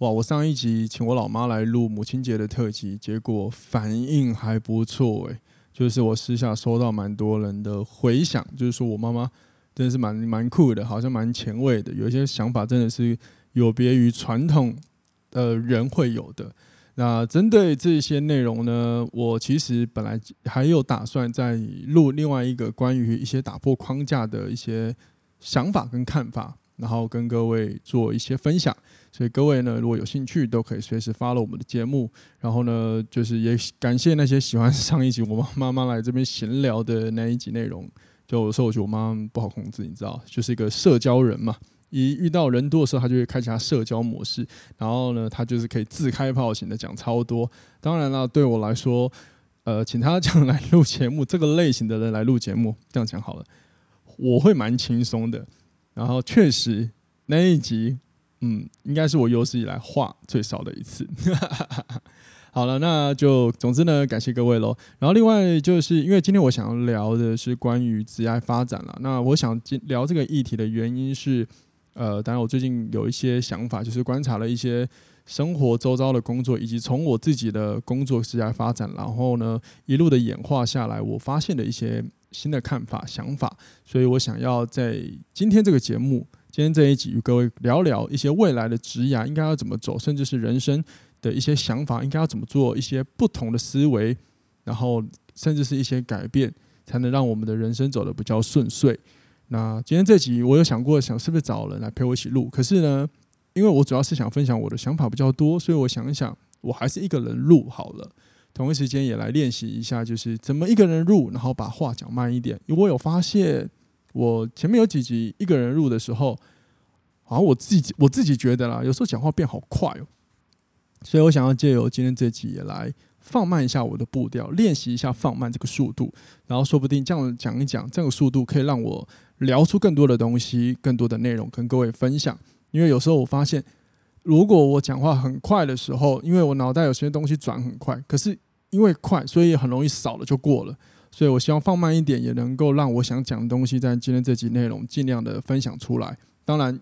哇！我上一集请我老妈来录母亲节的特辑，结果反应还不错诶，就是我私下收到蛮多人的回响，就是说我妈妈真的是蛮蛮酷的，好像蛮前卫的，有一些想法真的是有别于传统的人会有的。那针对这些内容呢，我其实本来还有打算再录另外一个关于一些打破框架的一些想法跟看法。然后跟各位做一些分享，所以各位呢，如果有兴趣，都可以随时发了我们的节目。然后呢，就是也感谢那些喜欢 上一集我妈妈来这边闲聊的那一集内容。就有时候我觉得我妈妈不好控制，你知道，就是一个社交人嘛，一遇到人多的时候，她就会开启她社交模式。然后呢，她就是可以自开炮型的讲超多。当然了，对我来说，呃，请她 这样来录节目，这个类型的人来录节目，这样讲好了，我会蛮轻松的。然后确实那一集，嗯，应该是我有史以来话最少的一次。好了，那就总之呢，感谢各位喽。然后另外就是因为今天我想要聊的是关于职业发展了。那我想聊这个议题的原因是，呃，当然我最近有一些想法，就是观察了一些生活周遭的工作，以及从我自己的工作职业发展，然后呢一路的演化下来，我发现的一些。新的看法、想法，所以我想要在今天这个节目，今天这一集与各位聊聊一些未来的职涯应该要怎么走，甚至是人生的一些想法应该要怎么做，一些不同的思维，然后甚至是一些改变，才能让我们的人生走得比较顺遂。那今天这集我有想过，想是不是找人来陪我一起录，可是呢，因为我主要是想分享我的想法比较多，所以我想一想，我还是一个人录好了。同一时间也来练习一下，就是怎么一个人录，然后把话讲慢一点。因为我有发现，我前面有几集一个人录的时候，好像我自己我自己觉得啦，有时候讲话变好快哦。所以我想要借由今天这集也来放慢一下我的步调，练习一下放慢这个速度，然后说不定这样讲一讲，这个速度可以让我聊出更多的东西，更多的内容跟各位分享。因为有时候我发现。如果我讲话很快的时候，因为我脑袋有些东西转很快，可是因为快，所以很容易扫了就过了。所以我希望放慢一点，也能够让我想讲的东西在今天这集内容尽量的分享出来。当然，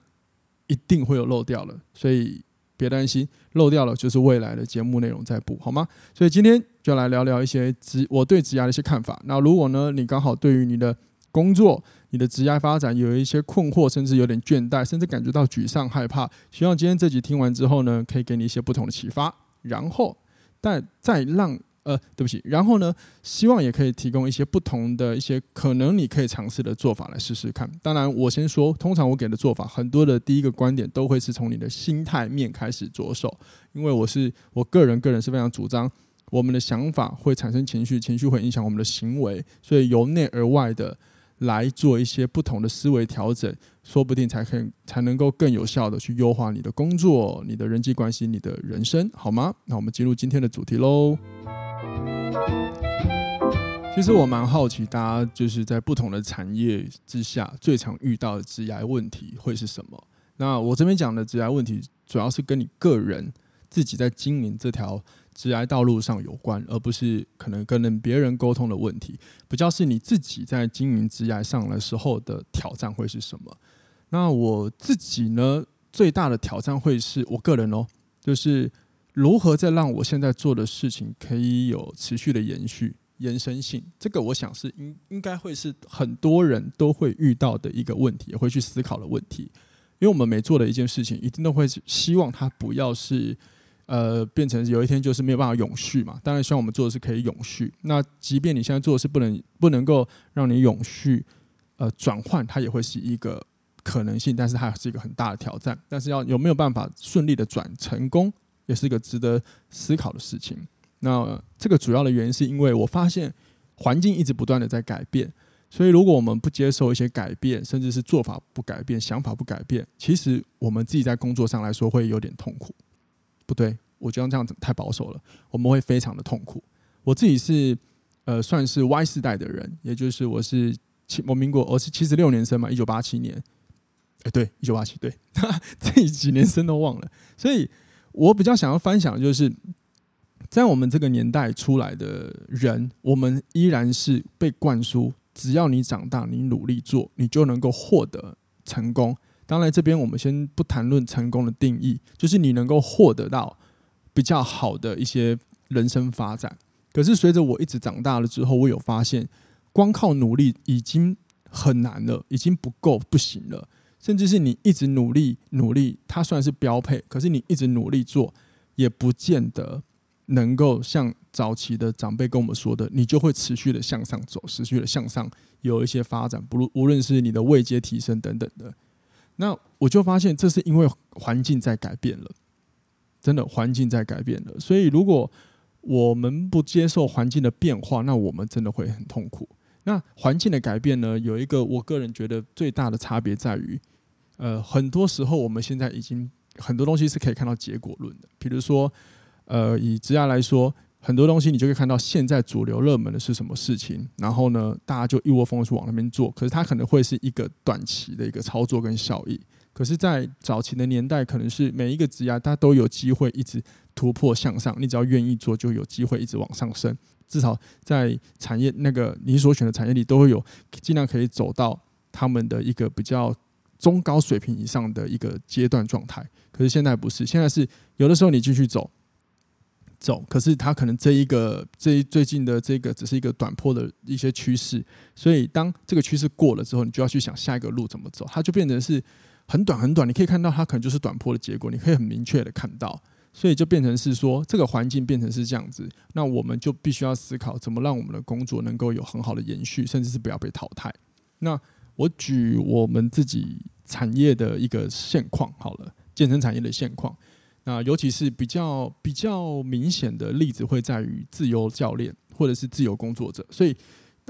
一定会有漏掉了，所以别担心，漏掉了就是未来的节目内容再补，好吗？所以今天就来聊聊一些职我对职涯的一些看法。那如果呢，你刚好对于你的工作，你的职业发展有一些困惑，甚至有点倦怠，甚至感觉到沮丧、害怕。希望今天这集听完之后呢，可以给你一些不同的启发。然后，但再让呃，对不起，然后呢，希望也可以提供一些不同的一些可能你可以尝试的做法来试试看。当然，我先说，通常我给的做法，很多的第一个观点都会是从你的心态面开始着手，因为我是我个人，个人是非常主张，我们的想法会产生情绪，情绪会影响我们的行为，所以由内而外的。来做一些不同的思维调整，说不定才可以才能够更有效的去优化你的工作、你的人际关系、你的人生，好吗？那我们进入今天的主题喽。其实我蛮好奇，大家就是在不同的产业之下，最常遇到的职涯问题会是什么？那我这边讲的职涯问题，主要是跟你个人自己在经营这条。职涯道路上有关，而不是可能跟别人沟通的问题，比较是你自己在经营职涯上的时候的挑战会是什么？那我自己呢，最大的挑战会是我个人哦，就是如何再让我现在做的事情可以有持续的延续、延伸性。这个我想是应应该会是很多人都会遇到的一个问题，也会去思考的问题。因为我们每做的一件事情，一定都会希望它不要是。呃，变成有一天就是没有办法永续嘛。当然，希望我们做的是可以永续。那即便你现在做的是不能不能够让你永续，呃，转换它也会是一个可能性，但是它是一个很大的挑战。但是要有没有办法顺利的转成功，也是一个值得思考的事情。那这个主要的原因是因为我发现环境一直不断的在改变，所以如果我们不接受一些改变，甚至是做法不改变、想法不改变，其实我们自己在工作上来说会有点痛苦。不对，我觉得这样子太保守了，我们会非常的痛苦。我自己是呃算是 Y 世代的人，也就是我是七我民国我是七十六年生嘛，一九八七年，哎、对，一九八七对，这几年生都忘了，所以我比较想要分享的就是。在我们这个年代出来的人，我们依然是被灌输，只要你长大，你努力做，你就能够获得成功。当然，这边我们先不谈论成功的定义，就是你能够获得到比较好的一些人生发展。可是，随着我一直长大了之后，我有发现，光靠努力已经很难了，已经不够，不行了。甚至是你一直努力努力，它算是标配，可是你一直努力做，也不见得。能够像早期的长辈跟我们说的，你就会持续的向上走，持续的向上有一些发展，不论无论是你的位阶提升等等的。那我就发现，这是因为环境在改变了，真的环境在改变了。所以，如果我们不接受环境的变化，那我们真的会很痛苦。那环境的改变呢，有一个我个人觉得最大的差别在于，呃，很多时候我们现在已经很多东西是可以看到结果论的，比如说。呃，以职涯来说，很多东西你就可以看到现在主流热门的是什么事情，然后呢，大家就一窝蜂的去往那边做。可是它可能会是一个短期的一个操作跟效益。可是，在早期的年代，可能是每一个职涯它都有机会一直突破向上，你只要愿意做，就有机会一直往上升。至少在产业那个你所选的产业里，都会有尽量可以走到他们的一个比较中高水平以上的一个阶段状态。可是现在不是，现在是有的时候你继续走。走，可是它可能这一个这最近的这个只是一个短坡的一些趋势，所以当这个趋势过了之后，你就要去想下一个路怎么走，它就变成是很短很短，你可以看到它可能就是短坡的结果，你可以很明确的看到，所以就变成是说这个环境变成是这样子，那我们就必须要思考怎么让我们的工作能够有很好的延续，甚至是不要被淘汰。那我举我们自己产业的一个现况好了，健身产业的现况。那尤其是比较比较明显的例子会在于自由教练或者是自由工作者，所以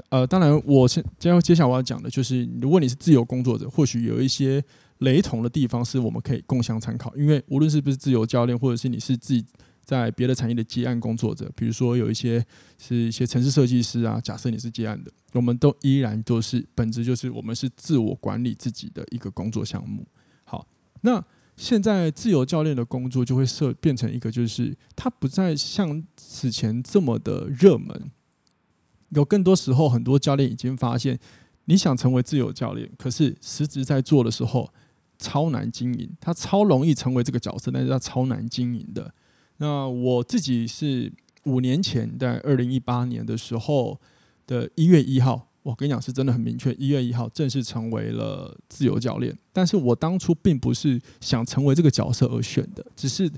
呃，当然我先接接下来我要讲的就是，如果你是自由工作者，或许有一些雷同的地方是我们可以共享参考。因为无论是不是自由教练，或者是你是自己在别的产业的接案工作者，比如说有一些是一些城市设计师啊，假设你是接案的，我们都依然都是本质就是我们是自我管理自己的一个工作项目。好，那。现在自由教练的工作就会设变成一个，就是它不再像此前这么的热门。有更多时候，很多教练已经发现，你想成为自由教练，可是实质在做的时候超难经营。他超容易成为这个角色，但是他超难经营的。那我自己是五年前在二零一八年的时候的一月一号。我跟你讲，是真的很明确。一月一号正式成为了自由教练，但是我当初并不是想成为这个角色而选的，只是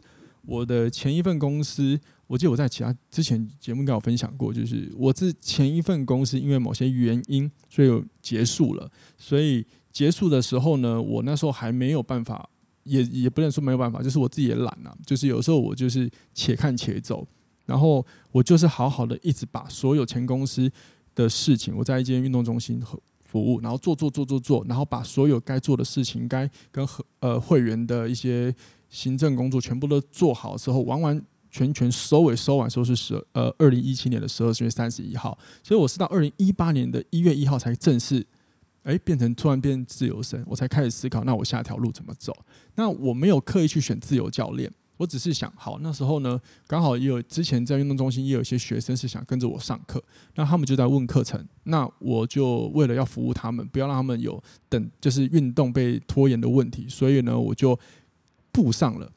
我的前一份公司，我记得我在其他之前节目跟我分享过，就是我之前一份公司因为某些原因，所以结束了。所以结束的时候呢，我那时候还没有办法，也 也不能说没有办法，就是我自己也懒了，就是有时候我就是且看且走，然后我就是好好的一直把所有前公司。的事情，我在一间运动中心和服务，然后做做做做做，然后把所有该做的事情，该跟和呃会员的一些行政工作全部都做好之后，完完全全收尾收完，收是十呃二零一七年的十二月三十一号，所以我是到二零一八年的一月一号才正式哎变成突然变自由身，我才开始思考，那我下一条路怎么走？那我没有刻意去选自由教练。我只是想，好，那时候呢，刚好也有之前在运动中心也有一些学生是想跟着我上课，那他们就在问课程，那我就为了要服务他们，不要让他们有等就是运动被拖延的问题，所以呢，我就步上了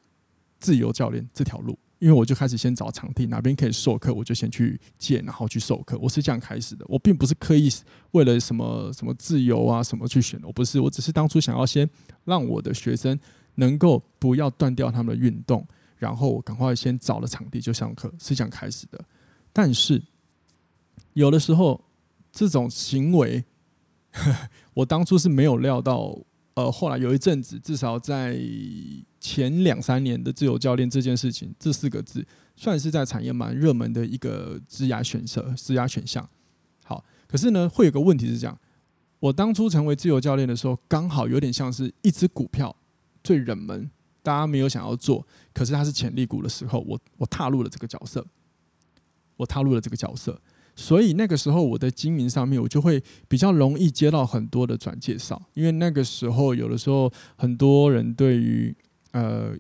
自由教练这条路，因为我就开始先找场地，哪边可以授课，我就先去借，然后去授课。我是这样开始的，我并不是刻意为了什么什么自由啊什么去选，我不是，我只是当初想要先让我的学生。能够不要断掉他们的运动，然后赶快先找了场地就上课，是这样开始的。但是有的时候这种行为，我当初是没有料到。呃，后来有一阵子，至少在前两三年的自由教练这件事情，这四个字算是在产业蛮热门的一个职涯选择、职涯选项。好，可是呢，会有个问题是这样：我当初成为自由教练的时候，刚好有点像是一只股票。最冷门大家没有想要做，可是它是潜力股的时候，我我踏入了这个角色，我踏入了这个角色，所以那个时候我的经营上面，我就会比较容易接到很多的转介绍，因为那个时候有的时候很多人对于呃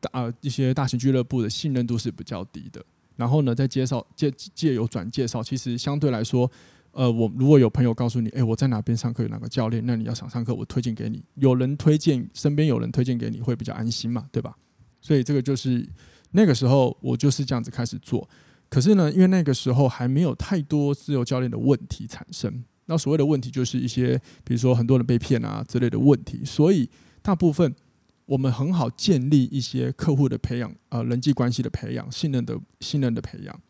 大呃一些大型俱乐部的信任度是比较低的，然后呢，再介绍借借由转介绍，其实相对来说。呃，我如果有朋友告诉你，诶，我在哪边上课有哪个教练，那你要想上课，我推荐给你。有人推荐，身边有人推荐给你，会比较安心嘛，对吧？所以这个就是那个时候我就是这样子开始做。可是呢，因为那个时候还没有太多自由教练的问题产生。那所谓的问题就是一些，比如说很多人被骗啊之类的问题。所以大部分我们很好建立一些客户的培养，呃，人际关系的培养，信任的信任的培养。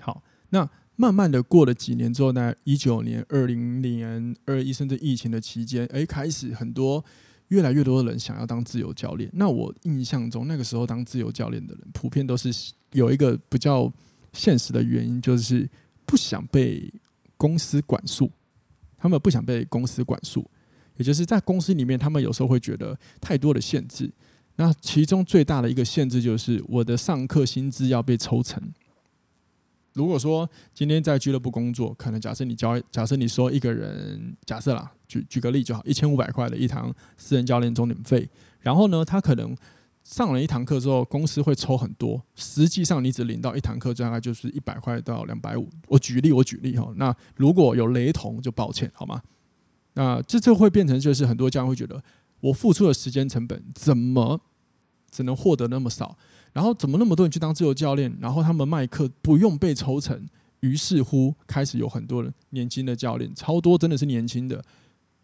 好，那。慢慢的过了几年之后呢，一九年、二零年、二一甚至疫情的期间，哎，开始很多越来越多的人想要当自由教练。那我印象中，那个时候当自由教练的人，普遍都是有一个比较现实的原因，就是不想被公司管束。他们不想被公司管束，也就是在公司里面，他们有时候会觉得太多的限制。那其中最大的一个限制就是，我的上课薪资要被抽成。如果说今天在俱乐部工作，可能假设你教，假设你说一个人，假设啦，举举个例就好，一千五百块的一堂私人教练钟点费，然后呢，他可能上了一堂课之后，公司会抽很多，实际上你只领到一堂课，大概就是一百块到两百五。我举例，我举例哈，那如果有雷同，就抱歉好吗？那这就会变成就是很多家长会觉得，我付出的时间成本怎么只能获得那么少？然后怎么那么多人去当自由教练？然后他们卖课不用被抽成，于是乎开始有很多人年轻的教练，超多真的是年轻的，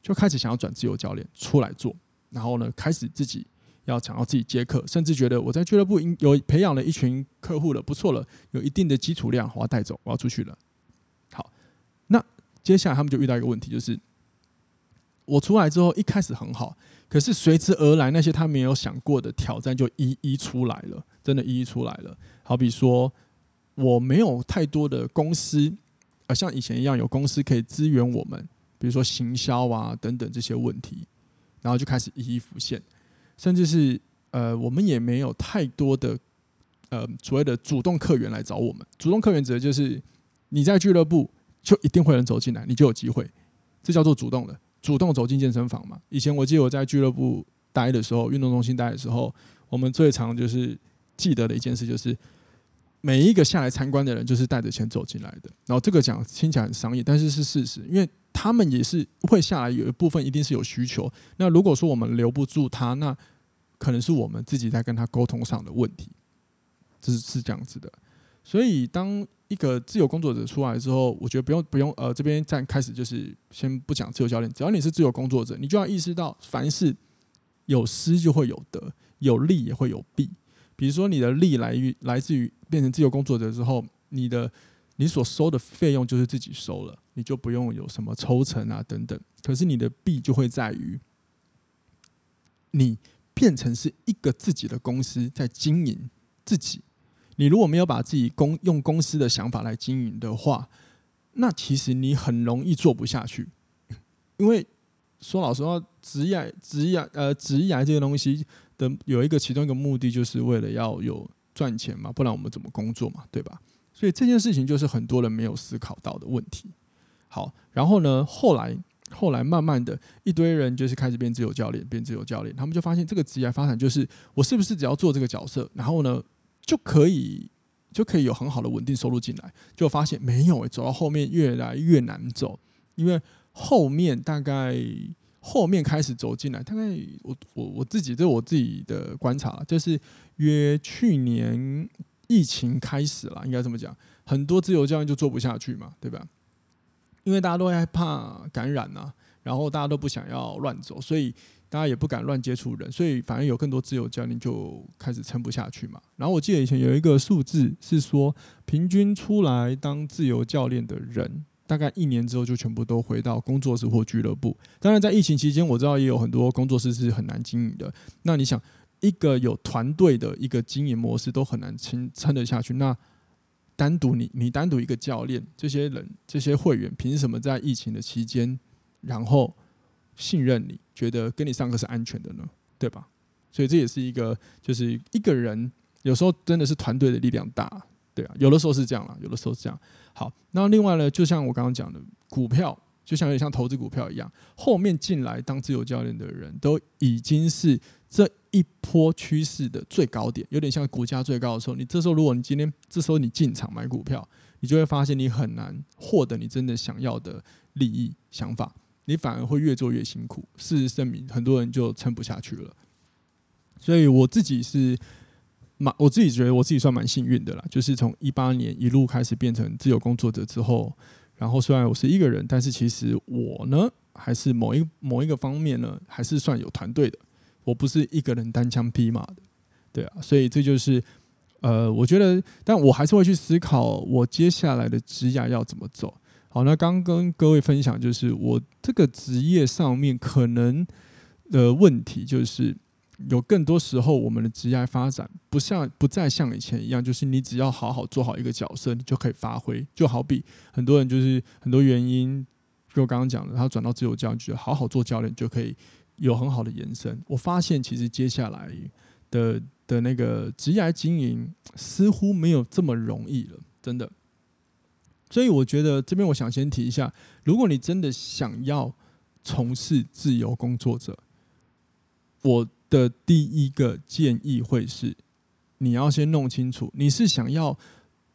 就开始想要转自由教练出来做。然后呢，开始自己要想要自己接客，甚至觉得我在俱乐部有培养了一群客户了，不错了，有一定的基础量，我要带走，我要出去了。好，那接下来他们就遇到一个问题，就是我出来之后一开始很好。可是随之而来，那些他没有想过的挑战就一一出来了，真的，一一出来了。好比说，我没有太多的公司，呃，像以前一样有公司可以支援我们，比如说行销啊等等这些问题，然后就开始一一浮现。甚至是呃，我们也没有太多的呃所谓的主动客源来找我们。主动客源指的就是你在俱乐部就一定会有人走进来，你就有机会，这叫做主动的。主动走进健身房嘛？以前我记得我在俱乐部待的时候，运动中心待的时候，我们最常就是记得的一件事，就是每一个下来参观的人，就是带着钱走进来的。然后这个讲听起来很商业，但是是事实，因为他们也是会下来，有一部分一定是有需求。那如果说我们留不住他，那可能是我们自己在跟他沟通上的问题，这是是这样子的。所以当一个自由工作者出来之后，我觉得不用不用呃，这边再开始就是先不讲自由教练，只要你是自由工作者，你就要意识到，凡事有失就会有得，有利也会有弊。比如说你的利来于来自于变成自由工作者之后，你的你所收的费用就是自己收了，你就不用有什么抽成啊等等。可是你的弊就会在于，你变成是一个自己的公司在经营自己。你如果没有把自己公用公司的想法来经营的话，那其实你很容易做不下去。因为说老实话，职业、职业呃职业这个东西的有一个其中一个目的，就是为了要有赚钱嘛，不然我们怎么工作嘛，对吧？所以这件事情就是很多人没有思考到的问题。好，然后呢，后来后来慢慢的一堆人就是开始变自由教练，变自由教练，他们就发现这个职业发展就是我是不是只要做这个角色，然后呢？就可以就可以有很好的稳定收入进来，就发现没有诶，走到后面越来越难走，因为后面大概后面开始走进来，大概我我我自己这我自己的观察，就是约去年疫情开始了，应该这么讲，很多自由教练就做不下去嘛，对吧？因为大家都害怕感染啊，然后大家都不想要乱走，所以。大家也不敢乱接触人，所以反而有更多自由教练就开始撑不下去嘛。然后我记得以前有一个数字是说，平均出来当自由教练的人，大概一年之后就全部都回到工作室或俱乐部。当然，在疫情期间，我知道也有很多工作室是很难经营的。那你想，一个有团队的一个经营模式都很难撑撑得下去，那单独你你单独一个教练，这些人这些会员凭什么在疫情的期间，然后？信任你，觉得跟你上课是安全的呢，对吧？所以这也是一个，就是一个人有时候真的是团队的力量大，对啊，有的时候是这样啦，有的时候是这样。好，那另外呢，就像我刚刚讲的，股票就像有点像投资股票一样，后面进来当自由教练的人都已经是这一波趋势的最高点，有点像股价最高的时候。你这时候如果你今天这时候你进场买股票，你就会发现你很难获得你真的想要的利益想法，你反而会越做越辛苦。事实证明，很多人就撑不下去了。所以我自己是蛮，我自己觉得我自己算蛮幸运的啦。就是从一八年一路开始变成自由工作者之后，然后虽然我是一个人，但是其实我呢，还是某一某一个方面呢，还是算有团队的。我不是一个人单枪匹马的，对啊。所以这就是呃，我觉得，但我还是会去思考我接下来的职涯要怎么走。好，那刚跟各位分享，就是我这个职业上面可能的问题就是。有更多时候，我们的职业发展不像不再像以前一样，就是你只要好好做好一个角色，你就可以发挥。就好比很多人就是很多原因，就我刚刚讲的，他转到自由教练，觉得好好做教练就可以有很好的延伸。我发现其实接下来的的那个职业经营似乎没有这么容易了，真的。所以我觉得这边我想先提一下，如果你真的想要从事自由工作者，我。的第一个建议会是，你要先弄清楚，你是想要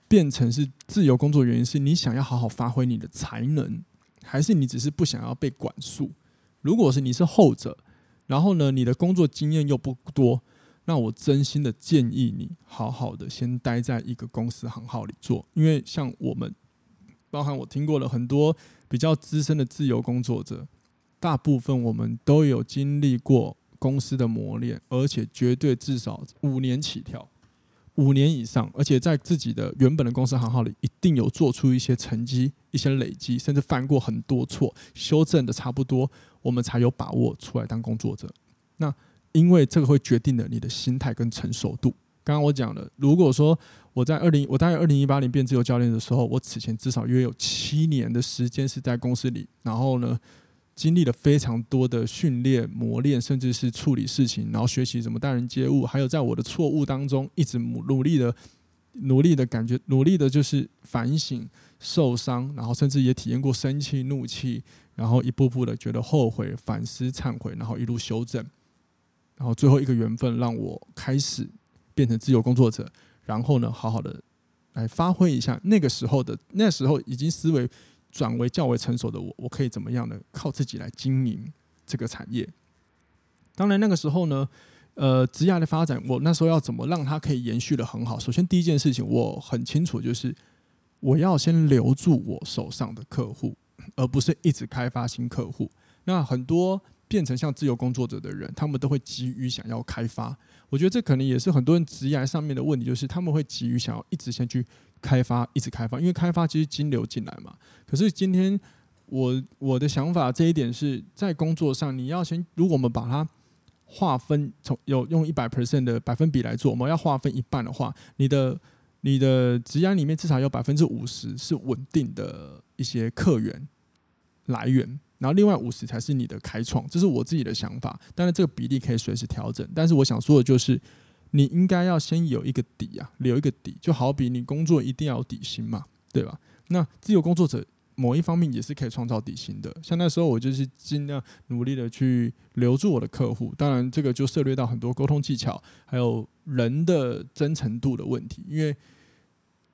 变成是自由工作，原因是你想要好好发挥你的才能，还是你只是不想要被管束？如果是你是后者，然后呢，你的工作经验又不多，那我真心的建议你好好的先待在一个公司行号里做，因为像我们，包含我听过了很多比较资深的自由工作者，大部分我们都有经历过。公司的磨练，而且绝对至少五年起跳，五年以上，而且在自己的原本的公司行号里，一定有做出一些成绩、一些累积，甚至犯过很多错，修正的差不多，我们才有把握出来当工作者。那因为这个会决定了你的心态跟成熟度。刚刚我讲了，如果说我在二零，我大概二零一八年变自由教练的时候，我此前至少约有七年的时间是在公司里，然后呢，经历了非常多的训练、磨练，甚至是处理事情，然后学习怎么待人接物，还有在我的错误当中一直努力的、努力的感觉、努力的，就是反省、受伤，然后甚至也体验过生气、怒气，然后一步步的觉得后悔、反思、忏悔，然后一路修正，然后最后一个缘分让我开始变成自由工作者，然后呢，好好的来发挥一下那个时候的，那时候已经思维。转为较为成熟的我，我可以怎么样呢？靠自己来经营这个产业。当然，那个时候呢，呃，职涯的发展，我那时候要怎么让它可以延续得很好？首先，第一件事情我很清楚，就是我要先留住我手上的客户，而不是一直开发新客户。那很多变成像自由工作者的人，他们都会急于想要开发。我觉得这可能也是很多人职业上面的问题，就是他们会急于想要一直先去开发，一直开发，因为开发其实金流进来嘛。可是今天我我的想法这一点是在工作上，你要先，如果我们把它划分从有用一百 percent 的百分比来做，我们要划分一半的话，你的你的职涯里面至少有百分之五十是稳定的一些客源来源。然后另外五十才是你的开创，这是我自己的想法。当然这个比例可以随时调整，但是我想说的就是，你应该要先有一个底啊，留一个底，就好比你工作一定要有底薪嘛，对吧？那自由工作者某一方面也是可以创造底薪的。像那时候我就是尽量努力的去留住我的客户，当然这个就涉猎到很多沟通技巧，还有人的真诚度的问题，因为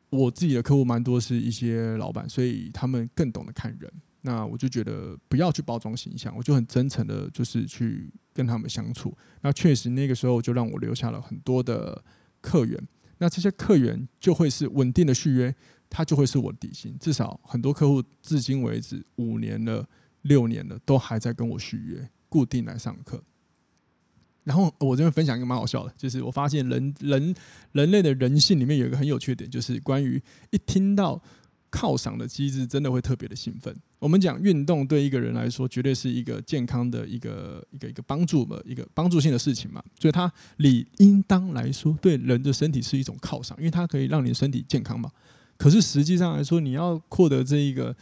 我自己的客户蛮多是一些老板，所以他们更懂得看人。那我就觉得不要去包装形象，我就很真诚的，就是去跟他们相处。那确实那个时候就让我留下了很多的客源。那这些客源就会是稳定的续约，它就会是我的底薪。至少很多客户至今为止五年了、六年了，都还在跟我续约，固定来上课。然后我这边分享一个蛮好笑的，就是我发现人人人类的人性里面有一个很有趣的点，就是关于一听到。犒赏的机制真的会特别的兴奋。我们讲运动对一个人来说，绝对是一个健康的一个一个一个帮助嘛，一个帮助性的事情嘛。所以它理应当来说，对人的身体是一种犒赏，因为它可以让你的身体健康嘛。可是实际上来说，你要获得这一个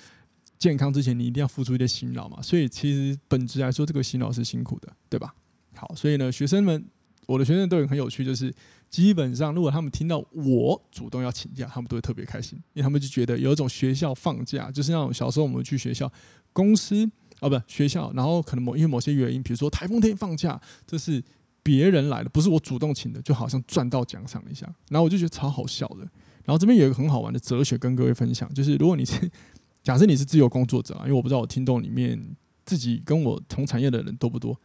健康之前，你一定要付出一些辛劳嘛。所以其实本质来说，这个辛劳是辛苦的，对吧？好，所以呢，学生们我的学生都有很有趣，就是基本上如果他们听到我主动要请假，他们都会特别开心，因为他们就觉得有一种学校放假，就是那种小时候我们去学校，公司啊不学校，然后可能某因为某些原因，比如说台风天放假，这是别人来的，不是我主动请的，就好像赚到奖赏一下，然后我就觉得超好笑的。然后这边有一个很好玩的哲学跟各位分享，就是如果你是 假设你是自由工作者啊，因为我不知道我听众里面自己跟我同产业的人多不多。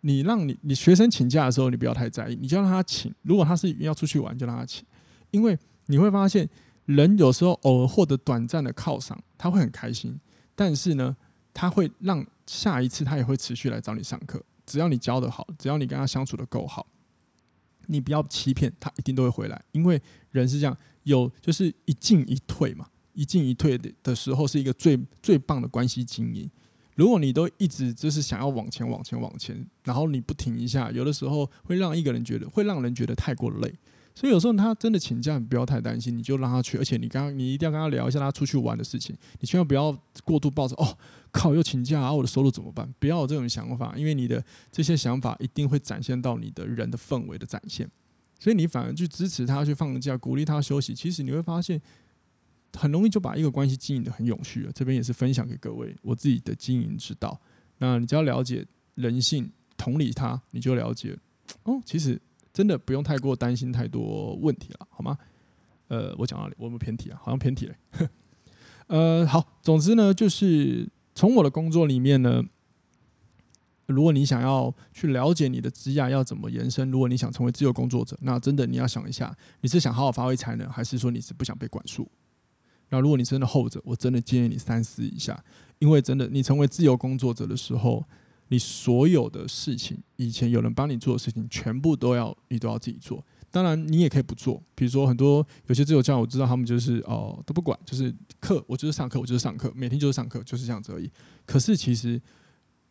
你让你你学生请假的时候，你不要太在意，你就让他请。如果他是要出去玩，就让他请，因为你会发现，人有时候偶尔获得短暂的犒赏，他会很开心。但是呢，他会让下一次他也会持续来找你上课。只要你教得好，只要你跟他相处得够好，你不要欺骗他，一定都会回来。因为人是这样，有就是一进一退嘛，一进一退的的时候是一个最最棒的关系经营。如果你都一直就是想要往前往前往前，然后你不停一下，有的时候会让一个人觉得会让人觉得太过累。所以有时候他真的请假，你不要太担心，你就让他去。而且你刚你一定要跟他聊一下他出去玩的事情，你千万不要过度抱着哦，靠又请假啊，我的收入怎么办？不要有这种想法，因为你的这些想法一定会展现到你的人的氛围的展现。所以你反而去支持他去放假，鼓励他休息，其实你会发现。很容易就把一个关系经营得很永续了。这边也是分享给各位我自己的经营之道。那你只要了解人性，同理他，你就了解哦。其实真的不用太过担心太多问题了，好吗？呃，我讲到哪里？我有没有偏题啊？好像偏题了。呃，好，总之呢，就是从我的工作里面呢，如果你想要去了解你的职业要怎么延伸，如果你想成为自由工作者，那真的你要想一下，你是想好好发挥才能，还是说你是不想被管束？那如果你真的后者，我真的建议你三思一下，因为真的，你成为自由工作者的时候，你所有的事情，以前有人帮你做的事情，全部都要你都要自己做。当然，你也可以不做。比如说，很多有些自由教，我知道他们就是哦都不管，就是课，我就是上课，我就是上课，每天就是上课，就是这样子而已。可是其实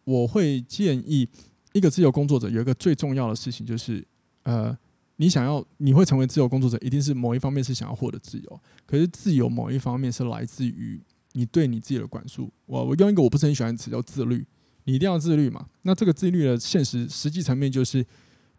我会建议一个自由工作者有一个最重要的事情，就是呃。你想要，你会成为自由工作者，一定是某一方面是想要获得自由。可是自由某一方面是来自于你对你自己的管束。我我用一个我不是很喜欢的词叫自律，你一定要自律嘛。那这个自律的现实实际层面就是，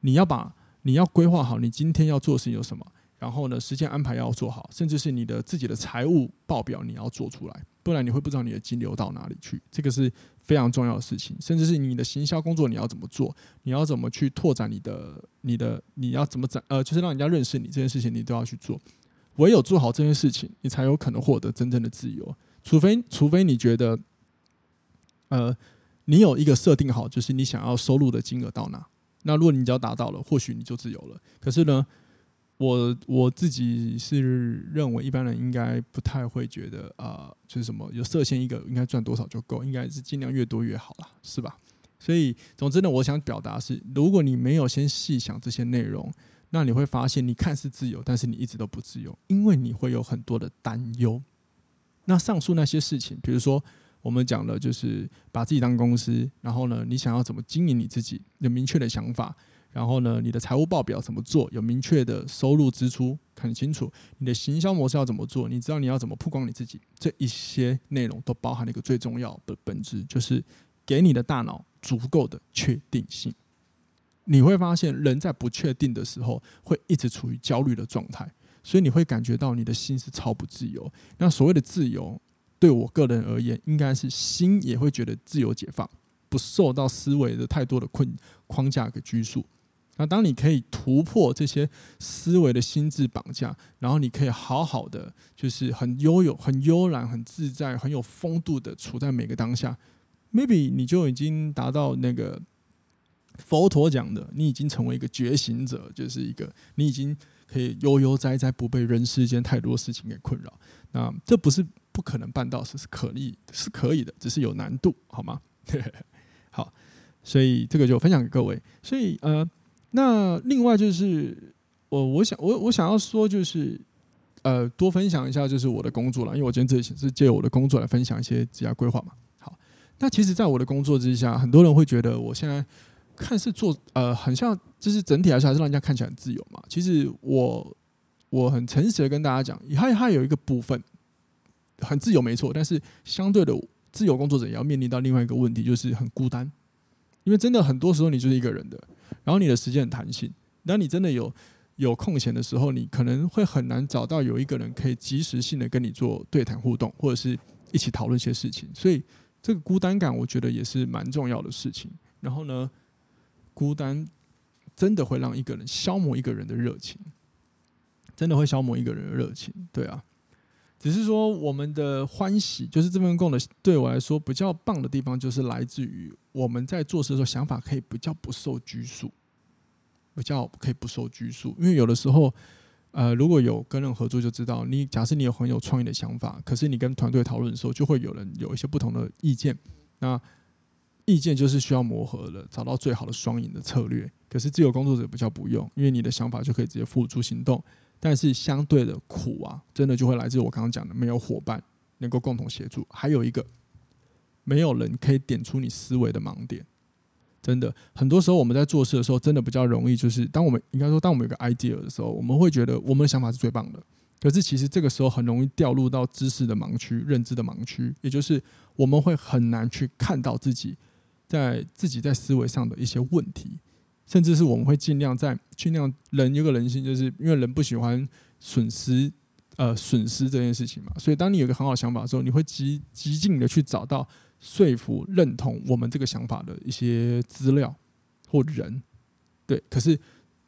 你要把你要规划好你今天要做的事情有什么。然后呢，时间安排要做好，甚至是你的自己的财务报表你要做出来，不然你会不知道你的金流到哪里去。这个是非常重要的事情，甚至是你的行销工作你要怎么做，你要怎么去拓展你的、你的、你要怎么展呃，就是让人家认识你这件事情，你都要去做。唯有做好这件事情，你才有可能获得真正的自由。除非，除非你觉得，呃，你有一个设定好，就是你想要收入的金额到哪，那如果你只要达到了，或许你就自由了。可是呢？我我自己是认为一般人应该不太会觉得啊、就是什么有设限一个应该赚多少就够，应该是尽量越多越好啦，是吧？所以总之呢，我想表达是，如果你没有先细想这些内容，那你会发现你看似自由，但是你一直都不自由，因为你会有很多的担忧。那上述那些事情，比如说我们讲的就是把自己当公司，然后呢，你想要怎么经营你自己，有明确的想法。然后呢，你的财务报表怎么做？有明确的收入支出，很清楚。你的行销模式要怎么做？你知道你要怎么曝光你自己？这一些内容都包含了一个最重要的本质，就是给你的大脑足够的确定性。你会发现，人在不确定的时候，会一直处于焦虑的状态，所以你会感觉到你的心是超不自由。那所谓的自由，对我个人而言，应该是心也会觉得自由解放，不受到思维的太多的困框架给拘束。那当你可以突破这些思维的心智绑架，然后你可以好好的，就是很悠有、很悠然、很自在、很有风度的处在每个当下，maybe 你就已经达到那个佛陀讲的，你已经成为一个觉醒者，就是一个你已经可以悠悠哉哉，不被人世间太多事情给困扰。那这不是不可能办到，是是可以，是可以的，只是有难度，好吗？好，所以这个就分享给各位。所以呃。那另外就是我我想我我想要说就是呃多分享一下就是我的工作了，因为我今天这里是借我的工作来分享一些职业规划嘛。好，那其实，在我的工作之下，很多人会觉得我现在看似做呃很像，就是整体来说还是让人家看起来很自由嘛。其实我我很诚实的跟大家讲，它它有一个部分很自由没错，但是相对的自由工作者也要面临到另外一个问题，就是很孤单。因为真的很多时候你就是一个人的，然后你的时间很弹性，当你真的有有空闲的时候，你可能会很难找到有一个人可以及时性的跟你做对谈互动，或者是一起讨论一些事情，所以这个孤单感，我觉得也是蛮重要的事情。然后呢，孤单真的会让一个人消磨一个人的热情，真的会消磨一个人的热情，对啊。只是说，我们的欢喜就是这份工的，对我来说比较棒的地方，就是来自于我们在做事的时候，想法可以比较不受拘束，比较可以不受拘束。因为有的时候，呃，如果有跟人合作，就知道你假设你有很有创意的想法，可是你跟团队讨论的时候，就会有人有一些不同的意见。那意见就是需要磨合的，找到最好的双赢的策略。可是自由工作者比较不用，因为你的想法就可以直接付诸行动。但是相对的苦啊，真的就会来自我刚刚讲的，没有伙伴能够共同协助，还有一个没有人可以点出你思维的盲点。真的，很多时候我们在做事的时候，真的比较容易，就是当我们应该说，当我们有个 idea 的时候，我们会觉得我们的想法是最棒的。可是其实这个时候很容易掉入到知识的盲区、认知的盲区，也就是我们会很难去看到自己在自己在思维上的一些问题。甚至是我们会尽量在尽量人有个人性，就是因为人不喜欢损失呃损失这件事情嘛，所以当你有个很好想法的时候，你会极极尽的去找到说服认同我们这个想法的一些资料或人，对。可是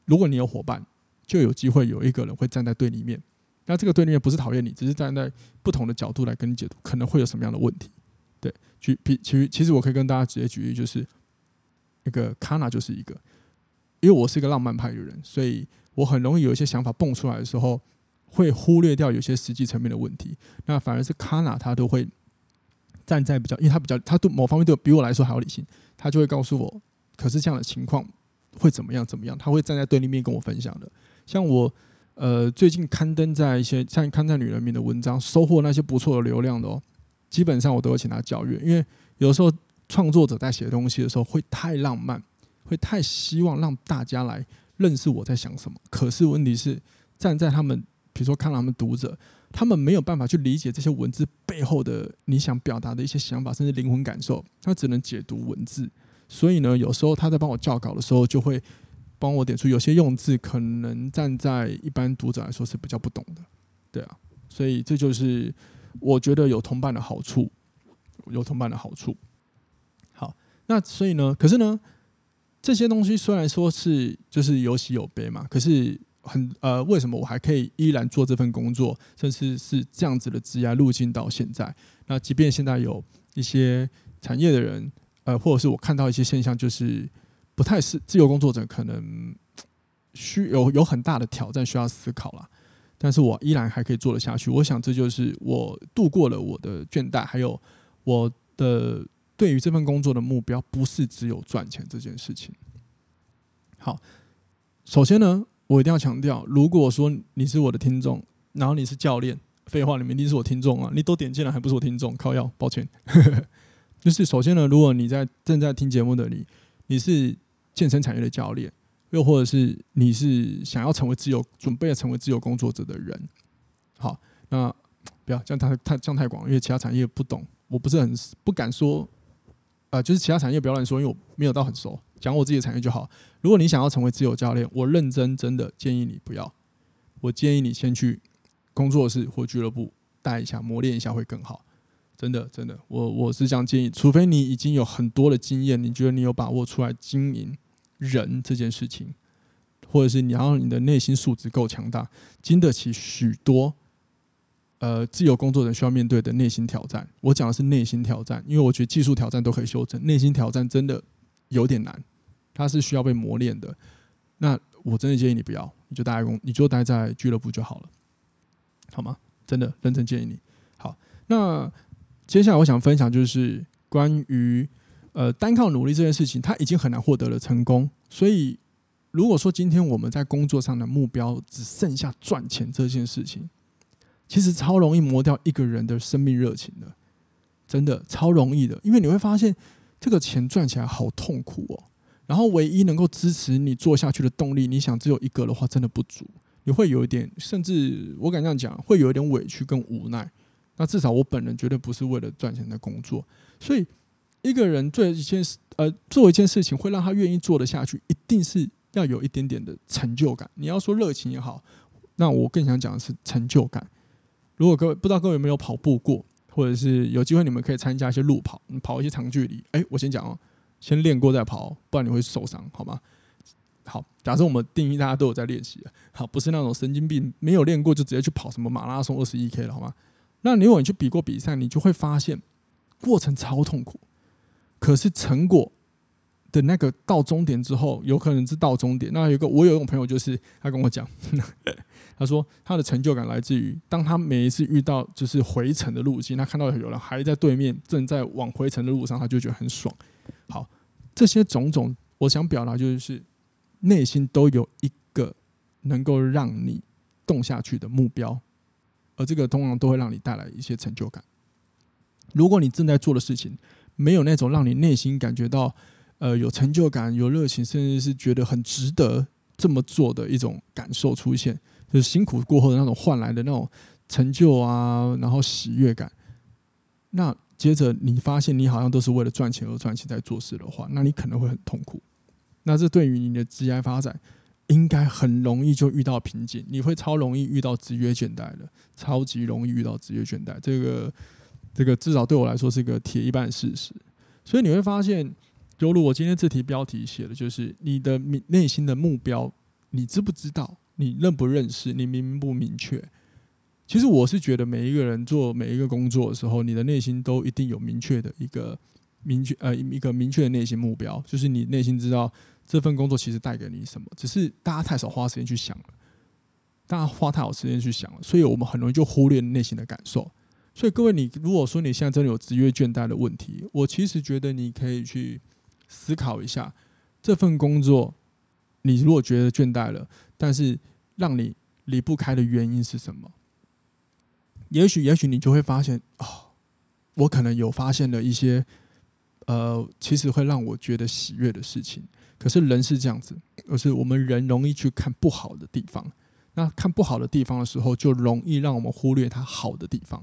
如果你有伙伴，就有机会有一个人会站在对立面，那这个对立面不是讨厌你，只是站在不同的角度来跟你解读可能会有什么样的问题。对，举比其实其实我可以跟大家直接举例，就是那个 Kana 就是一个。因为我是一个浪漫派的人，所以我很容易有一些想法蹦出来的时候，会忽略掉有些实际层面的问题。那反而是 Kana 他都会站在比较，因为他比较，他对某方面都比我来说还要理性，他就会告诉我，可是这样的情况会怎么样？怎么样？他会站在对立面跟我分享的。像我呃最近刊登在一些像刊在女人民的文章，收获那些不错的流量的哦，基本上我都会请他教育，因为有时候创作者在写东西的时候会太浪漫。会太希望让大家来认识我在想什么，可是问题是站在他们，比如说看他们读者，他们没有办法去理解这些文字背后的你想表达的一些想法，甚至灵魂感受，他只能解读文字。所以呢，有时候他在帮我校稿的时候，就会帮我点出有些用字可能站在一般读者来说是比较不懂的，对啊。所以这就是我觉得有同伴的好处，有同伴的好处。好，那所以呢，可是呢。这些东西虽然说是就是有喜有悲嘛，可是很呃，为什么我还可以依然做这份工作，甚至是这样子的职业路径到现在？那即便现在有一些产业的人，呃，或者是我看到一些现象，就是不太是自由工作者，可能需有有很大的挑战需要思考了。但是我依然还可以做得下去。我想这就是我度过了我的倦怠，还有我的。对于这份工作的目标，不是只有赚钱这件事情。好，首先呢，我一定要强调，如果说你是我的听众，然后你是教练，废话，你们一定是我听众啊！你都点进来还不是我听众，靠腰，抱歉。就是首先呢，如果你在正在听节目的你，你是健身产业的教练，又或者是你是想要成为自由、准备成为自由工作者的人，好，那 不要这样太太这样太广，因为其他产业不懂，我不是很不敢说。啊、就是其他产业不要乱说，因为我没有到很熟，讲我自己的产业就好。如果你想要成为自由教练，我认真真的建议你不要。我建议你先去工作室或俱乐部带一下，磨练一下会更好。真的真的，我我是这样建议。除非你已经有很多的经验，你觉得你有把握出来经营人这件事情，或者是你要你的内心素质够强大，经得起许多。呃，自由工作者需要面对的内心挑战，我讲的是内心挑战，因为我觉得技术挑战都可以修正，内心挑战真的有点难，它是需要被磨练的。那我真的建议你不要，你就待在工，你就待在俱乐部就好了，好吗？真的认真建议你。好，那接下来我想分享就是关于呃单靠努力这件事情，它已经很难获得了成功。所以如果说今天我们在工作上的目标只剩下赚钱这件事情，其实超容易磨掉一个人的生命热情的，真的超容易的。因为你会发现，这个钱赚起来好痛苦哦。然后唯一能够支持你做下去的动力，你想只有一个的话，真的不足。你会有一点，甚至我敢这样讲，会有一点委屈跟无奈。那至少我本人绝对不是为了赚钱的工作。所以一个人做一件事，呃，做一件事情会让他愿意做得下去，一定是要有一点点的成就感。你要说热情也好，那我更想讲的是成就感。如果各位不知道各位有没有跑步过，或者是有机会你们可以参加一些路跑，你跑一些长距离。哎，我先讲哦，先练过再跑，不然你会受伤，好吗？好，假设我们定义大家都有在练习，好，不是那种神经病没有练过就直接去跑什么马拉松二十一 K 了，好吗？那如果你去比过比赛，你就会发现过程超痛苦。可是成果的那个到终点之后，有可能是到终点。那有个我有一种朋友，就是他跟我讲，他说他的成就感来自于当他每一次遇到就是回程的路径，他看到有人还在对面正在往回程的路上，他就觉得很爽。好，这些种种，我想表达就是内心都有一个能够让你动下去的目标，而这个通常都会让你带来一些成就感。如果你正在做的事情，没有那种让你内心感觉到，呃，有成就感、有热情，甚至是觉得很值得这么做的一种感受出现，就是辛苦过后的那种换来的那种成就啊，然后喜悦感。那接着你发现你好像都是为了赚钱而赚钱在做事的话，那你可能会很痛苦。那这对于你的职业发展，应该很容易就遇到瓶颈，你会超容易遇到职业倦怠的，超级容易遇到职业倦怠。这个。这个至少对我来说是一个铁一般事实，所以你会发现，犹如我今天这题标题写的，就是你的内心的目标，你知不知道？你认不认识？你明不明确？其实我是觉得，每一个人做每一个工作的时候，你的内心都一定有明确的一个明确呃一个明确的内心目标，就是你内心知道这份工作其实带给你什么，只是大家太少花时间去想了，大家花太少时间去想了，所以我们很容易就忽略内心的感受。所以各位，你如果说你现在真的有职业倦怠的问题，我其实觉得你可以去思考一下，这份工作你如果觉得倦怠了，但是让你离不开的原因是什么？也许，也许你就会发现，哦，我可能有发现了一些，呃，其实会让我觉得喜悦的事情。可是人是这样子，而是我们人容易去看不好的地方，那看不好的地方的时候，就容易让我们忽略它好的地方。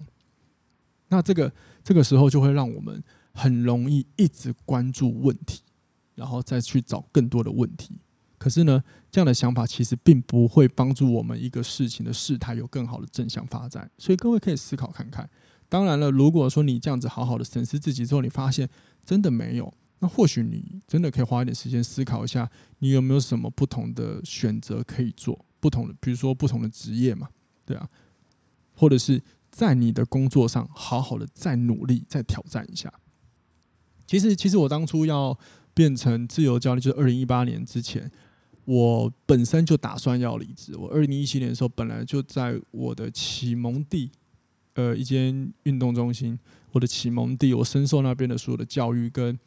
那这个这个时候就会让我们很容易一直关注问题，然后再去找更多的问题。可是呢，这样的想法其实并不会帮助我们一个事情的事态有更好的正向发展。所以各位可以思考看看。当然了，如果说你这样子好好的审视自己之后，你发现真的没有，那或许你真的可以花一点时间思考一下，你有没有什么不同的选择可以做？不同的，比如说不同的职业嘛，对啊，或者是。在你的工作上，好好的再努力，再挑战一下。其实，其实我当初要变成自由教练，就是二零一八年之前，我本身就打算要离职。我二零一七年的时候，本来就在我的启蒙地，呃，一间运动中心，我的启蒙地，我深受那边的所有的教育跟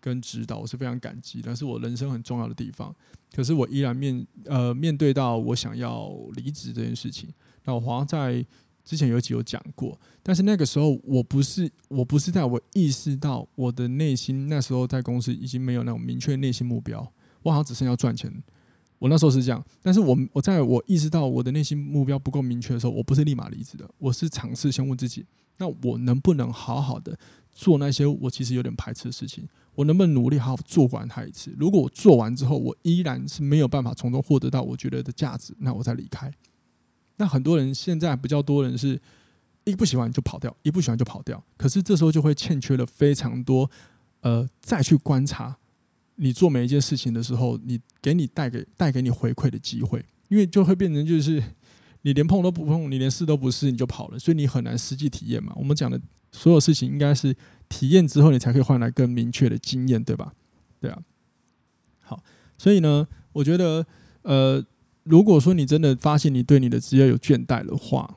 跟指导，我是非常感激，那是我人生很重要的地方。可是，我依然面呃面对到我想要离职这件事情，那我好像在。之前有一集有讲过，但是那个时候我不是我不是在我意识到我的内心那时候在公司已经没有那种明确内心目标，我好像只剩要赚钱。我那时候是这样，但是我我在我意识到我的内心目标不够明确的时候，我不是立马离职的，我是尝试先问自己，那我能不能好好的做那些我其实有点排斥的事情？我能不能努力好好做完它一次？如果我做完之后，我依然是没有办法从中获得到我觉得的价值，那我再离开。那很多人现在比较多人是一不喜欢就跑掉，一不喜欢就跑掉。可是这时候就会欠缺了非常多，呃，再去观察你做每一件事情的时候，你给你带给带给你回馈的机会，因为就会变成就是你连碰都不碰，你连试都不试你就跑了，所以你很难实际体验嘛。我们讲的所有事情应该是体验之后，你才可以换来更明确的经验，对吧？对啊。好，所以呢，我觉得呃。如果说你真的发现你对你的职业有倦怠的话，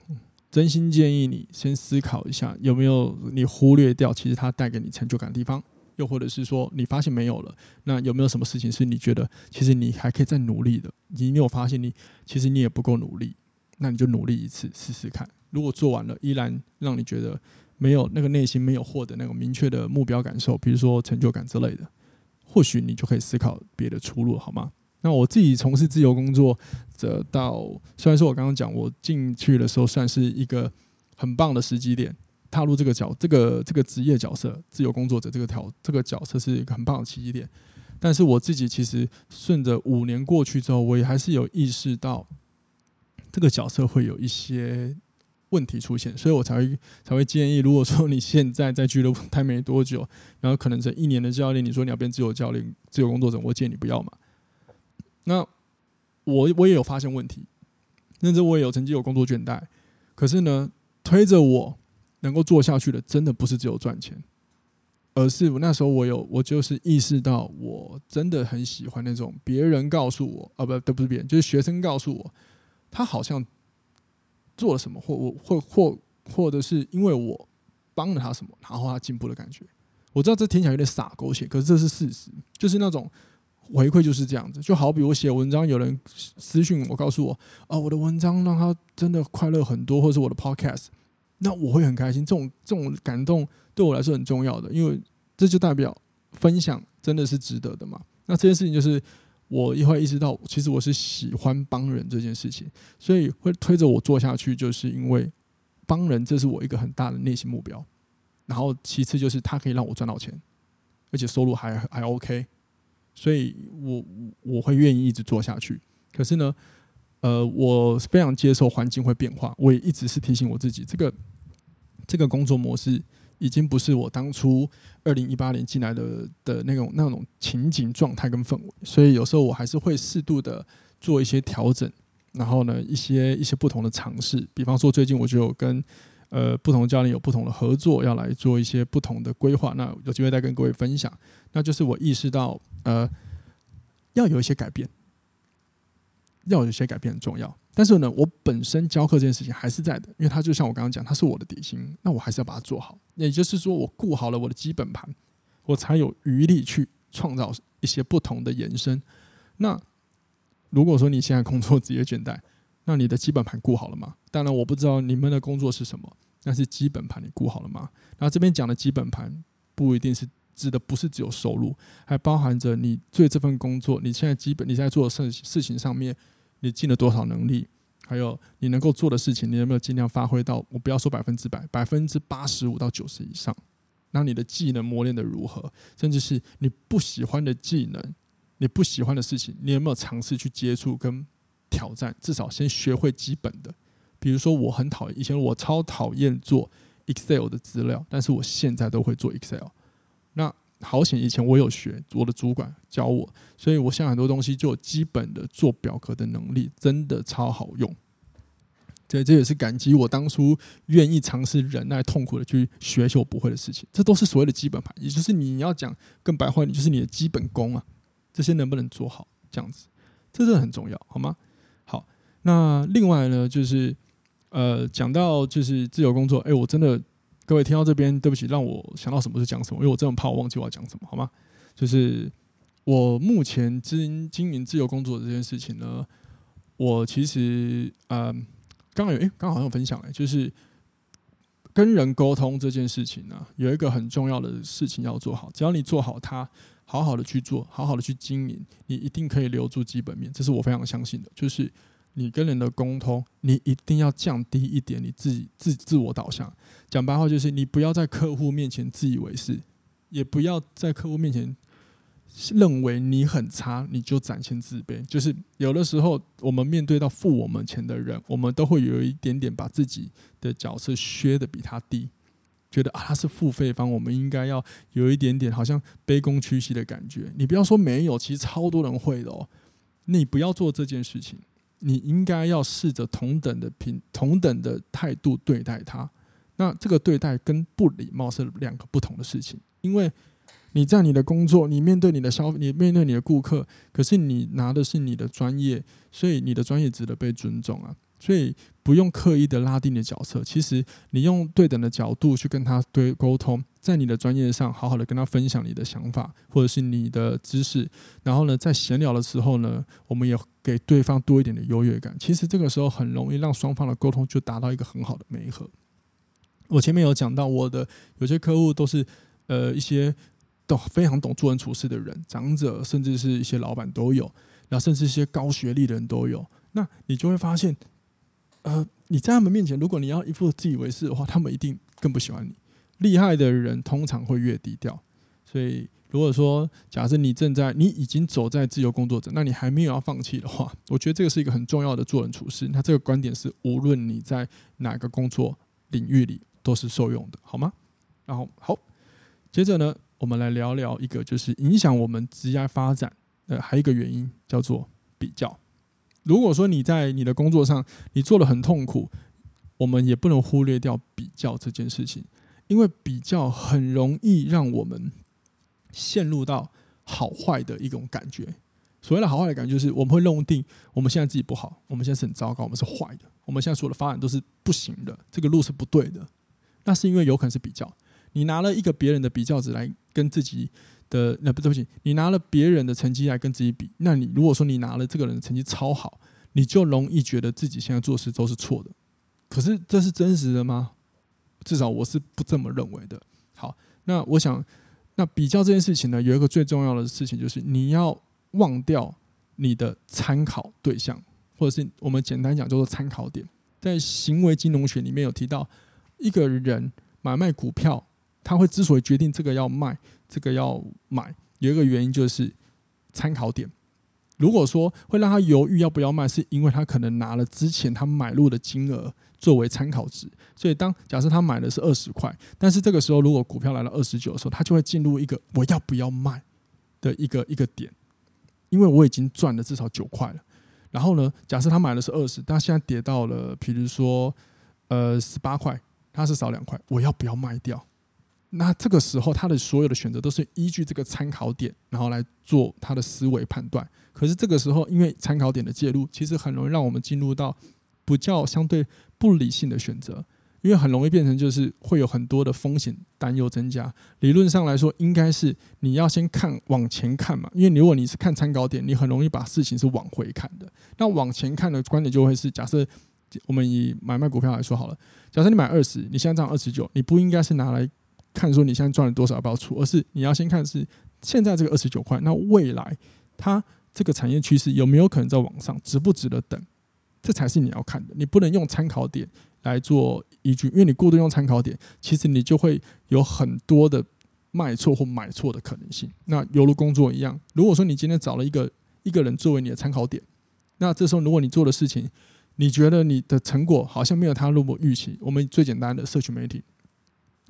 真心建议你先思考一下，有没有你忽略掉其实它带给你成就感的地方，又或者是说你发现没有了，那有没有什么事情是你觉得其实你还可以再努力的？你没有发现你其实你也不够努力，那你就努力一次试试看。如果做完了依然让你觉得没有那个内心没有获得那种明确的目标感受，比如说成就感之类的，或许你就可以思考别的出路，好吗？那我自己从事自由工作者到，虽然说我刚刚讲我进去的时候算是一个很棒的时机点，踏入这个角这个这个职业角色，自由工作者这个条这个角色是一个很棒的契机点。但是我自己其实顺着五年过去之后，我也还是有意识到这个角色会有一些问题出现，所以我才会才会建议，如果说你现在在俱乐部待没多久，然后可能这一年的教练，你说你要变自由教练、自由工作者，我建议你不要嘛。那我我也有发现问题，甚至我也有曾经有工作倦怠，可是呢，推着我能够做下去的，真的不是只有赚钱，而是我那时候我有我就是意识到，我真的很喜欢那种别人告诉我，啊不都不是别人，就是学生告诉我，他好像。做了什么，或我或或或者是因为我帮了他什么，然后他进步的感觉。我知道这听起来有点傻狗血，可是这是事实，就是那种回馈就是这样子。就好比我写文章，有人私信我，告诉我啊，我的文章让他真的快乐很多，或是我的 podcast，那我会很开心。这种这种感动对我来说很重要的，因为这就代表分享真的是值得的嘛。那这件事情就是。我也会意识到，其实我是喜欢帮人这件事情，所以会推着我做下去，就是因为帮人，这是我一个很大的内心目标。然后其次就是它可以让我赚到钱，而且收入还还 OK，所以我我会愿意一直做下去。可是呢，呃，我非常接受环境会变化，我也一直是提醒我自己，这个这个工作模式。已经不是我当初二零一八年进来的的那种那种情景状态跟氛围，所以有时候我还是会适度的做一些调整，然后呢，一些一些不同的尝试，比方说最近我就有跟呃不同的教练有不同的合作，要来做一些不同的规划，那有机会再跟各位分享。那就是我意识到呃要有一些改变，要有一些改变很重要。但是呢，我本身教课这件事情还是在的，因为它就像我刚刚讲，它是我的底薪，那我还是要把它做好。也就是说，我顾好了我的基本盘，我才有余力去创造一些不同的延伸。那如果说你现在工作职业倦怠，那你的基本盘顾好了吗？当然，我不知道你们的工作是什么，但是基本盘你顾好了吗？然后这边讲的基本盘不一定是指的不是只有收入，还包含着你对这份工作，你现在基本你在做的事事情上面。你尽了多少能力？还有你能够做的事情，你有没有尽量发挥到？我不要说百分之百，百分之八十五到九十以上。那你的技能磨练的如何？甚至是你不喜欢的技能，你不喜欢的事情，你有没有尝试去接触跟挑战？至少先学会基本的。比如说，我很讨厌以前我超讨厌做 Excel 的资料，但是我现在都会做 Excel。那好险！以前我有学，我的主管教我，所以我现在很多东西就有基本的做表格的能力，真的超好用。对，这也是感激我当初愿意尝试忍耐痛苦的去学习我不会的事情。这都是所谓的基本盘，也就是你要讲更白话，你就是你的基本功啊。这些能不能做好？这样子，这真的很重要，好吗？好，那另外呢，就是呃，讲到就是自由工作，哎，我真的。各位听到这边，对不起，让我想到什么是讲什么，因为我真的怕我忘记我要讲什么，好吗？就是我目前经经营自由工作这件事情呢，我其实呃，刚刚有诶，刚刚好像有分享诶，就是跟人沟通这件事情呢，有一个很重要的事情要做好，只要你做好它，好好的去做，好好的去经营，你一定可以留住基本面，这是我非常相信的，就是。你跟人的沟通，你一定要降低一点你自己自自我导向。讲白话就是，你不要在客户面前自以为是，也不要在客户面前认为你很差，你就展现自卑。就是有的时候，我们面对到付我们钱的人，我们都会有一点点把自己的角色削得比他低，觉得啊他是付费方，我们应该要有一点点好像卑躬屈膝的感觉。你不要说没有，其实超多人会的哦。你不要做这件事情。你应该要试着同等的平同等的态度对待他，那这个对待跟不礼貌是两个不同的事情。因为你在你的工作，你面对你的消，你面对你的顾客，可是你拿的是你的专业，所以你的专业值得被尊重啊。所以不用刻意的拉低你的角色，其实你用对等的角度去跟他对沟通，在你的专业上好好的跟他分享你的想法或者是你的知识，然后呢，在闲聊的时候呢，我们也给对方多一点的优越感。其实这个时候很容易让双方的沟通就达到一个很好的媒合。我前面有讲到，我的有些客户都是呃一些都非常懂做人处事的人，长者甚至是一些老板都有，然后甚至一些高学历的人都有，那你就会发现。呃，你在他们面前，如果你要一副自以为是的话，他们一定更不喜欢你。厉害的人通常会越低调。所以，如果说假设你正在，你已经走在自由工作者，那你还没有要放弃的话，我觉得这个是一个很重要的做人处事。那这个观点是，无论你在哪个工作领域里都是受用的，好吗？然后好，接着呢，我们来聊聊一个就是影响我们职业发展的还有一个原因，叫做比较。如果说你在你的工作上你做的很痛苦，我们也不能忽略掉比较这件事情，因为比较很容易让我们陷入到好坏的一种感觉。所谓的好坏的感觉，就是我们会认定我们现在自己不好，我们现在是很糟糕，我们是坏的，我们现在所有的发展都是不行的，这个路是不对的。那是因为有可能是比较，你拿了一个别人的比较值来跟自己的，那不对不起，你拿了别人的成绩来跟自己比，那你如果说你拿了这个人的成绩超好，你就容易觉得自己现在做事都是错的。可是这是真实的吗？至少我是不这么认为的。好，那我想，那比较这件事情呢，有一个最重要的事情就是你要忘掉你的参考对象，或者是我们简单讲叫做参考点，在行为金融学里面有提到。一个人买卖股票，他会之所以决定这个要卖，这个要买，有一个原因就是参考点。如果说会让他犹豫要不要卖，是因为他可能拿了之前他买入的金额作为参考值。所以当假设他买的是二十块，但是这个时候如果股票来了二十九的时候，他就会进入一个我要不要卖的一个一个点，因为我已经赚了至少九块了。然后呢，假设他买的是二十，但现在跌到了，比如说呃十八块。他是少两块，我要不要卖掉？那这个时候，他的所有的选择都是依据这个参考点，然后来做他的思维判断。可是这个时候，因为参考点的介入，其实很容易让我们进入到比较相对不理性的选择，因为很容易变成就是会有很多的风险担忧增加。理论上来说，应该是你要先看往前看嘛，因为如果你是看参考点，你很容易把事情是往回看的。那往前看的观点就会是假设。我们以买卖股票来说好了，假设你买二十，你现在涨二十九，你不应该是拿来看说你现在赚了多少要不要出，而是你要先看是现在这个二十九块，那未来它这个产业趋势有没有可能在往上，值不值得等，这才是你要看的。你不能用参考点来做依据，因为你过度用参考点，其实你就会有很多的卖错或买错的可能性。那犹如工作一样，如果说你今天找了一个一个人作为你的参考点，那这时候如果你做的事情，你觉得你的成果好像没有他那么预期？我们最简单的社群媒体，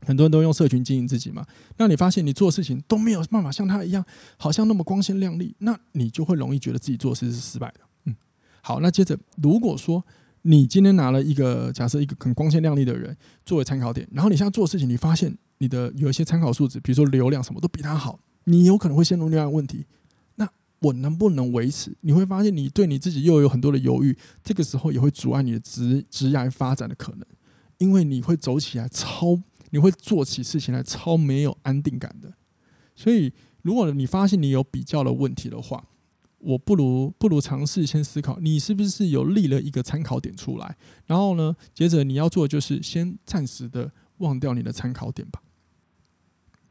很多人都用社群经营自己嘛。那你发现你做事情都没有办法像他一样，好像那么光鲜亮丽，那你就会容易觉得自己做事是失败的。嗯，好，那接着如果说你今天拿了一个假设一个很光鲜亮丽的人作为参考点，然后你现在做事情，你发现你的有一些参考数值，比如说流量什么都比他好，你有可能会陷入另外一个问题。那我能不能维持？你会发现你对你自己又有很多的犹豫，这个时候也会阻碍你的职职业发展的可能，因为你会走起来超，你会做起事情来超没有安定感的。所以，如果你发现你有比较的问题的话，我不如不如尝试先思考，你是不是有立了一个参考点出来，然后呢，接着你要做的就是先暂时的忘掉你的参考点吧，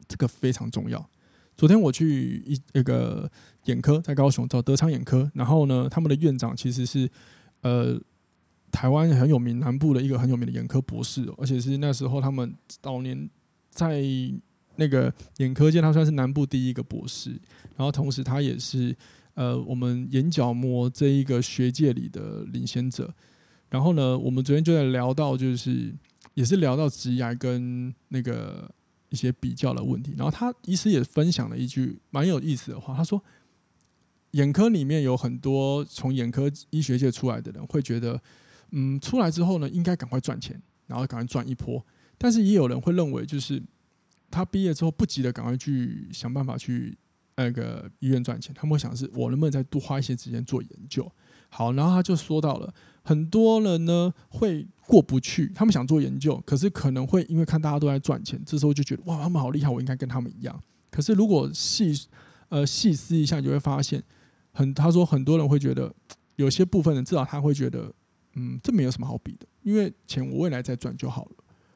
这个非常重要。昨天我去一那个眼科，在高雄找德昌眼科，然后呢，他们的院长其实是呃台湾很有名南部的一个很有名的眼科博士，而且是那时候他们早年在那个眼科界，他算是南部第一个博士，然后同时他也是呃我们眼角膜这一个学界里的领先者。然后呢，我们昨天就在聊到，就是也是聊到职涯跟那个。一些比较的问题，然后他医师也分享了一句蛮有意思的话，他说：“眼科里面有很多从眼科医学界出来的人，会觉得，嗯，出来之后呢，应该赶快赚钱，然后赶快赚一波。但是也有人会认为，就是他毕业之后不急着赶快去想办法去那个医院赚钱，他们会想的是我能不能再多花一些时间做研究。好，然后他就说到了。”很多人呢会过不去，他们想做研究，可是可能会因为看大家都在赚钱，这时候就觉得哇，他们好厉害，我应该跟他们一样。可是如果细呃细思一下，你就会发现，很他说很多人会觉得有些部分人至少他会觉得，嗯，这没有什么好比的，因为钱我未来再赚就好了。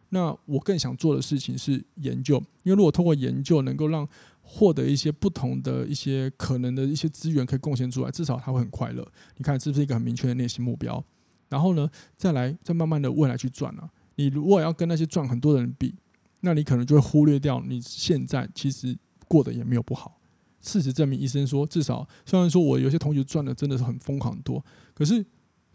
那我更想做的事情是研究，因为如果通过研究能够让获得一些不同的一些可能的一些资源可以贡献出来，至少他会很快乐。你看是不是一个很明确的内心目标？然后呢，再来再慢慢的未来去赚啊。你如果要跟那些赚很多的人比，那你可能就会忽略掉你现在其实过得也没有不好。事实证明，医生说，至少虽然说我有些同学赚的真的是很疯狂很多，可是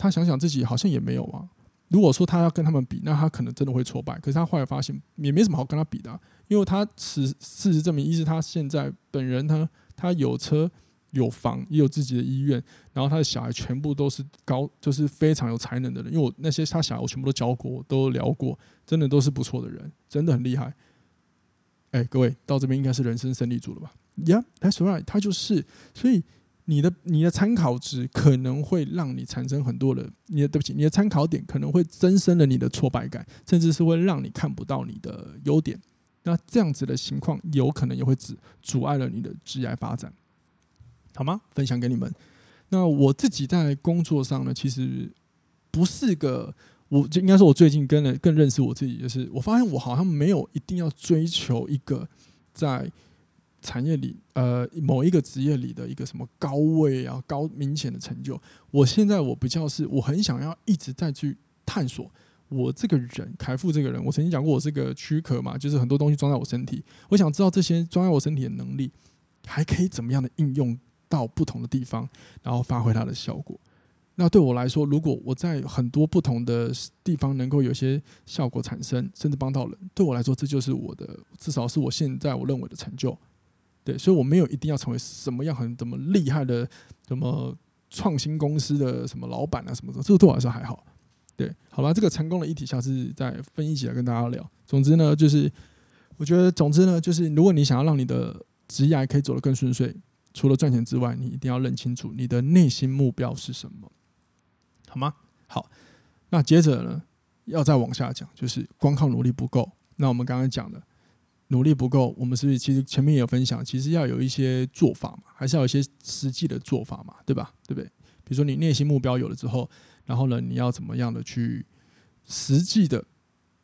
他想想自己好像也没有啊。如果说他要跟他们比，那他可能真的会挫败。可是他后来发现也没什么好跟他比的，因为他事事实证明，一是他现在本人他他有车有房也有自己的医院，然后他的小孩全部都是高，就是非常有才能的人。因为我那些他小孩我全部都教过，都聊过，真的都是不错的人，真的很厉害。哎，各位到这边应该是人生胜利组了吧？Yeah, that's right，他就是，所以你的你的参考值可能会让你产生很多的，你的对不起，你的参考点可能会增生了你的挫败感，甚至是会让你看不到你的优点。那这样子的情况有可能也会阻阻碍了你的职业发展，好吗？分享给你们。那我自己在工作上呢，其实不是个，我就应该说，我最近跟了更认识我自己，就是我发现我好像没有一定要追求一个在。产业里，呃，某一个职业里的一个什么高位啊，高明显的成就。我现在我比较是，我很想要一直在去探索我这个人，财富这个人。我曾经讲过，我是个躯壳嘛，就是很多东西装在我身体。我想知道这些装在我身体的能力，还可以怎么样的应用到不同的地方，然后发挥它的效果。那对我来说，如果我在很多不同的地方能够有些效果产生，甚至帮到人，对我来说，这就是我的，至少是我现在我认为的成就。对，所以我没有一定要成为什么样很怎么厉害的什么创新公司的什么老板啊什么的，这个对我来说还好。对，好吧，这个成功的议题下次再分一起来跟大家聊。总之呢，就是我觉得，总之呢，就是如果你想要让你的职业可以走得更顺遂，除了赚钱之外，你一定要认清楚你的内心目标是什么，好吗？好，那接着呢，要再往下讲，就是光靠努力不够。那我们刚刚讲的。努力不够，我们是不是其实前面也有分享？其实要有一些做法嘛，还是要有一些实际的做法嘛，对吧？对不对？比如说你内心目标有了之后，然后呢，你要怎么样的去实际的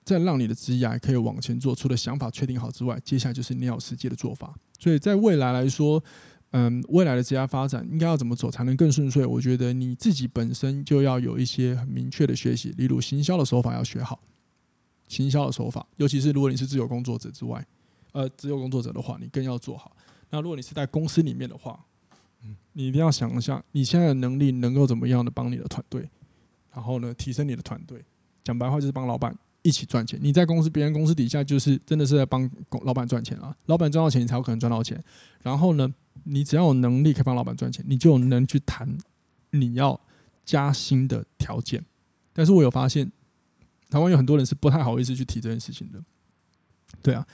再让你的职业可以往前做？除了想法确定好之外，接下来就是你要实际的做法。所以在未来来说，嗯，未来的职业发展应该要怎么走才能更顺遂？我觉得你自己本身就要有一些很明确的学习，例如行销的手法要学好，行销的手法，尤其是如果你是自由工作者之外。呃，自由工作者的话，你更要做好。那如果你是在公司里面的话，你一定要想一下，你现在的能力能够怎么样的帮你的团队，然后呢，提升你的团队。讲白话就是帮老板一起赚钱。你在公司，别人公司底下就是真的是在帮老板赚钱啊。老板赚到钱，你才有可能赚到钱。然后呢，你只要有能力可以帮老板赚钱，你就能去谈你要加薪的条件。但是我有发现，台湾有很多人是不太好意思去提这件事情的。对啊。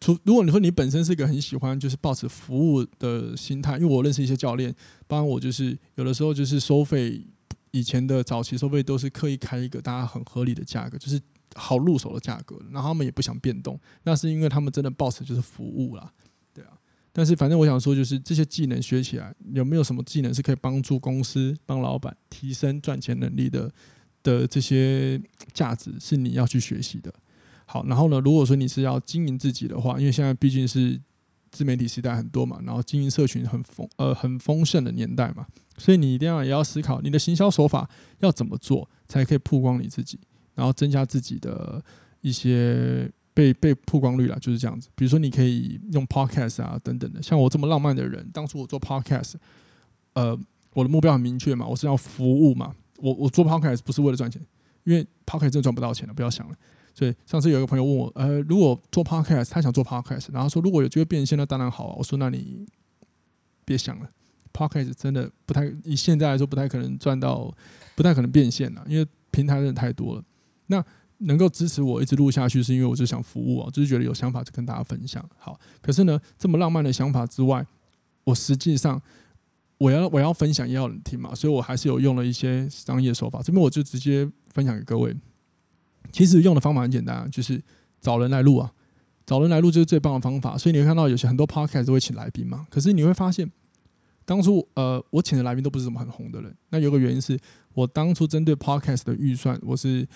除如果你说你本身是一个很喜欢就是抱持服务的心态，因为我认识一些教练，当然我就是有的时候就是收费，以前的早期收费都是刻意开一个大家很合理的价格，就是好入手的价格，然后他们也不想变动，那是因为他们真的抱持就是服务啦，对啊。但是反正我想说，就是这些技能学起来，有没有什么技能是可以帮助公司帮老板提升赚钱能力的的这些价值，是你要去学习的。好，然后呢，如果说你是要经营自己的话，因为现在毕竟是自媒体时代很多嘛，然后经营社群很丰呃很丰盛的年代嘛，所以你一定要也要思考你的行销手法要怎么做才可以曝光你自己，然后增加自己的一些被被曝光率啦，就是这样子。比如说你可以用 podcast 啊等等的，像我这么浪漫的人，当初我做 podcast，呃，我的目标很明确嘛，我是要服务嘛，我我做 podcast 不是为了赚钱，因为 podcast 真的赚不到钱了，不要想了。对，上次有一个朋友问我，呃，如果做 podcast，他想做 podcast，然后说如果有机会变现，那当然好啊。我说那你别想了，podcast 真的不太，以现在来说不太可能赚到，不太可能变现了，因为平台真的太多了。那能够支持我一直录下去，是因为我就想服务啊，就是觉得有想法就跟大家分享。好，可是呢，这么浪漫的想法之外，我实际上我要我要分享也要人听嘛，所以我还是有用了一些商业手法。这边我就直接分享给各位。其实用的方法很简单啊，就是找人来录啊，找人来录就是最棒的方法。所以你会看到有些很多 podcast 都会请来宾嘛。可是你会发现，当初呃我请的来宾都不是什么很红的人。那有个原因是我当初针对 podcast 的预算，我是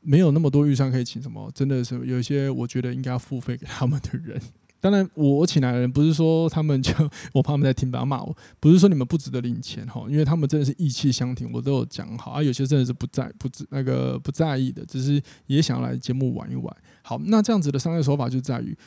没有那么多预算可以请什么，真的是有一些我觉得应该要付费给他们的人。当然，我请来的人不是说他们就 我怕他们在听，不要骂我。不是说你们不值得领钱哈，因为他们真的是义气相挺，我都有讲好啊。有些真的是不在不那个不在意的，只是也想要来节目玩一玩。好，那这样子的商业手法就在于，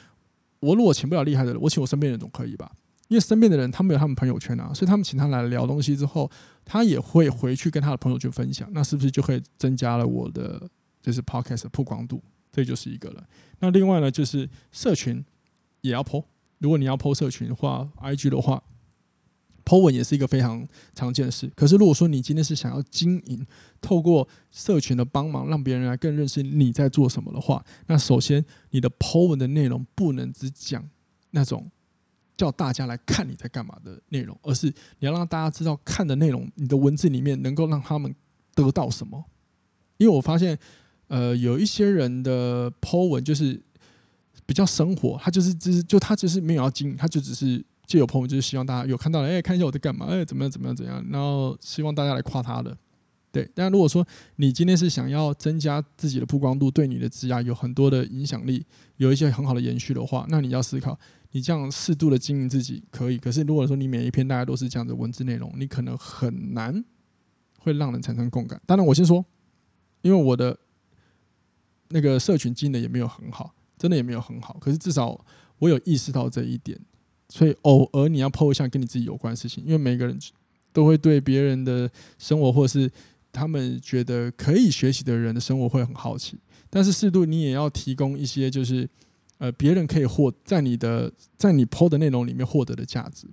我如果请不了厉害的人，我请我身边人总可以吧？因为身边的人他们有他们朋友圈啊，所以他们请他来聊东西之后，他也会回去跟他的朋友圈分享，那是不是就可以增加了我的就是 podcast 的曝光度？这就是一个了。那另外呢，就是社群也要 po。如果你要 po 社群的话，IG 的话，po 文也是一个非常常见的事。可是如果说你今天是想要经营，透过社群的帮忙，让别人来更认识你在做什么的话，那首先你的 po 文的内容不能只讲那种叫大家来看你在干嘛的内容，而是你要让大家知道看的内容，你的文字里面能够让他们得到什么。因为我发现。呃，有一些人的 po 文就是比较生活，他就是就是就他就是没有要经营，他就只是借由朋友，就是希望大家有看到了，哎、看一下我在干嘛，哎、怎么样怎么样怎样，然后希望大家来夸他的。对，但如果说你今天是想要增加自己的曝光度，对你的职涯有很多的影响力，有一些很好的延续的话，那你要思考，你这样适度的经营自己可以，可是如果说你每一篇大家都是这样的文字内容，你可能很难会让人产生共感。当然，我先说，因为我的。那个社群经营的也没有很好，真的也没有很好。可是至少我有意识到这一点，所以偶尔你要 po 一下跟你自己有关的事情，因为每个人都会对别人的生活，或是他们觉得可以学习的人的生活会很好奇。但是适度你也要提供一些，就是呃别人可以获在你的在你 po 的内容里面获得的价值。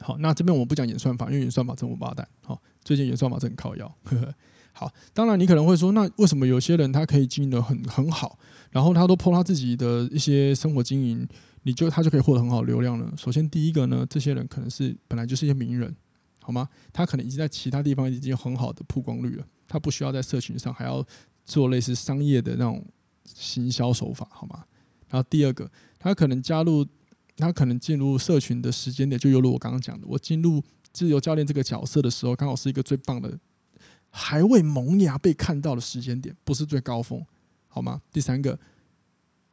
好，那这边我不讲演算法，因为演算法真王八蛋。好，最近演算法真靠腰。呵呵好，当然你可能会说，那为什么有些人他可以经营得很很好，然后他都 po 他自己的一些生活经营，你就他就可以获得很好的流量了？首先第一个呢，这些人可能是本来就是一些名人，好吗？他可能已经在其他地方已经有很好的曝光率了，他不需要在社群上还要做类似商业的那种行销手法，好吗？然后第二个，他可能加入，他可能进入社群的时间点，就犹如我刚刚讲的，我进入自由教练这个角色的时候，刚好是一个最棒的。还未萌芽被看到的时间点，不是最高峰，好吗？第三个，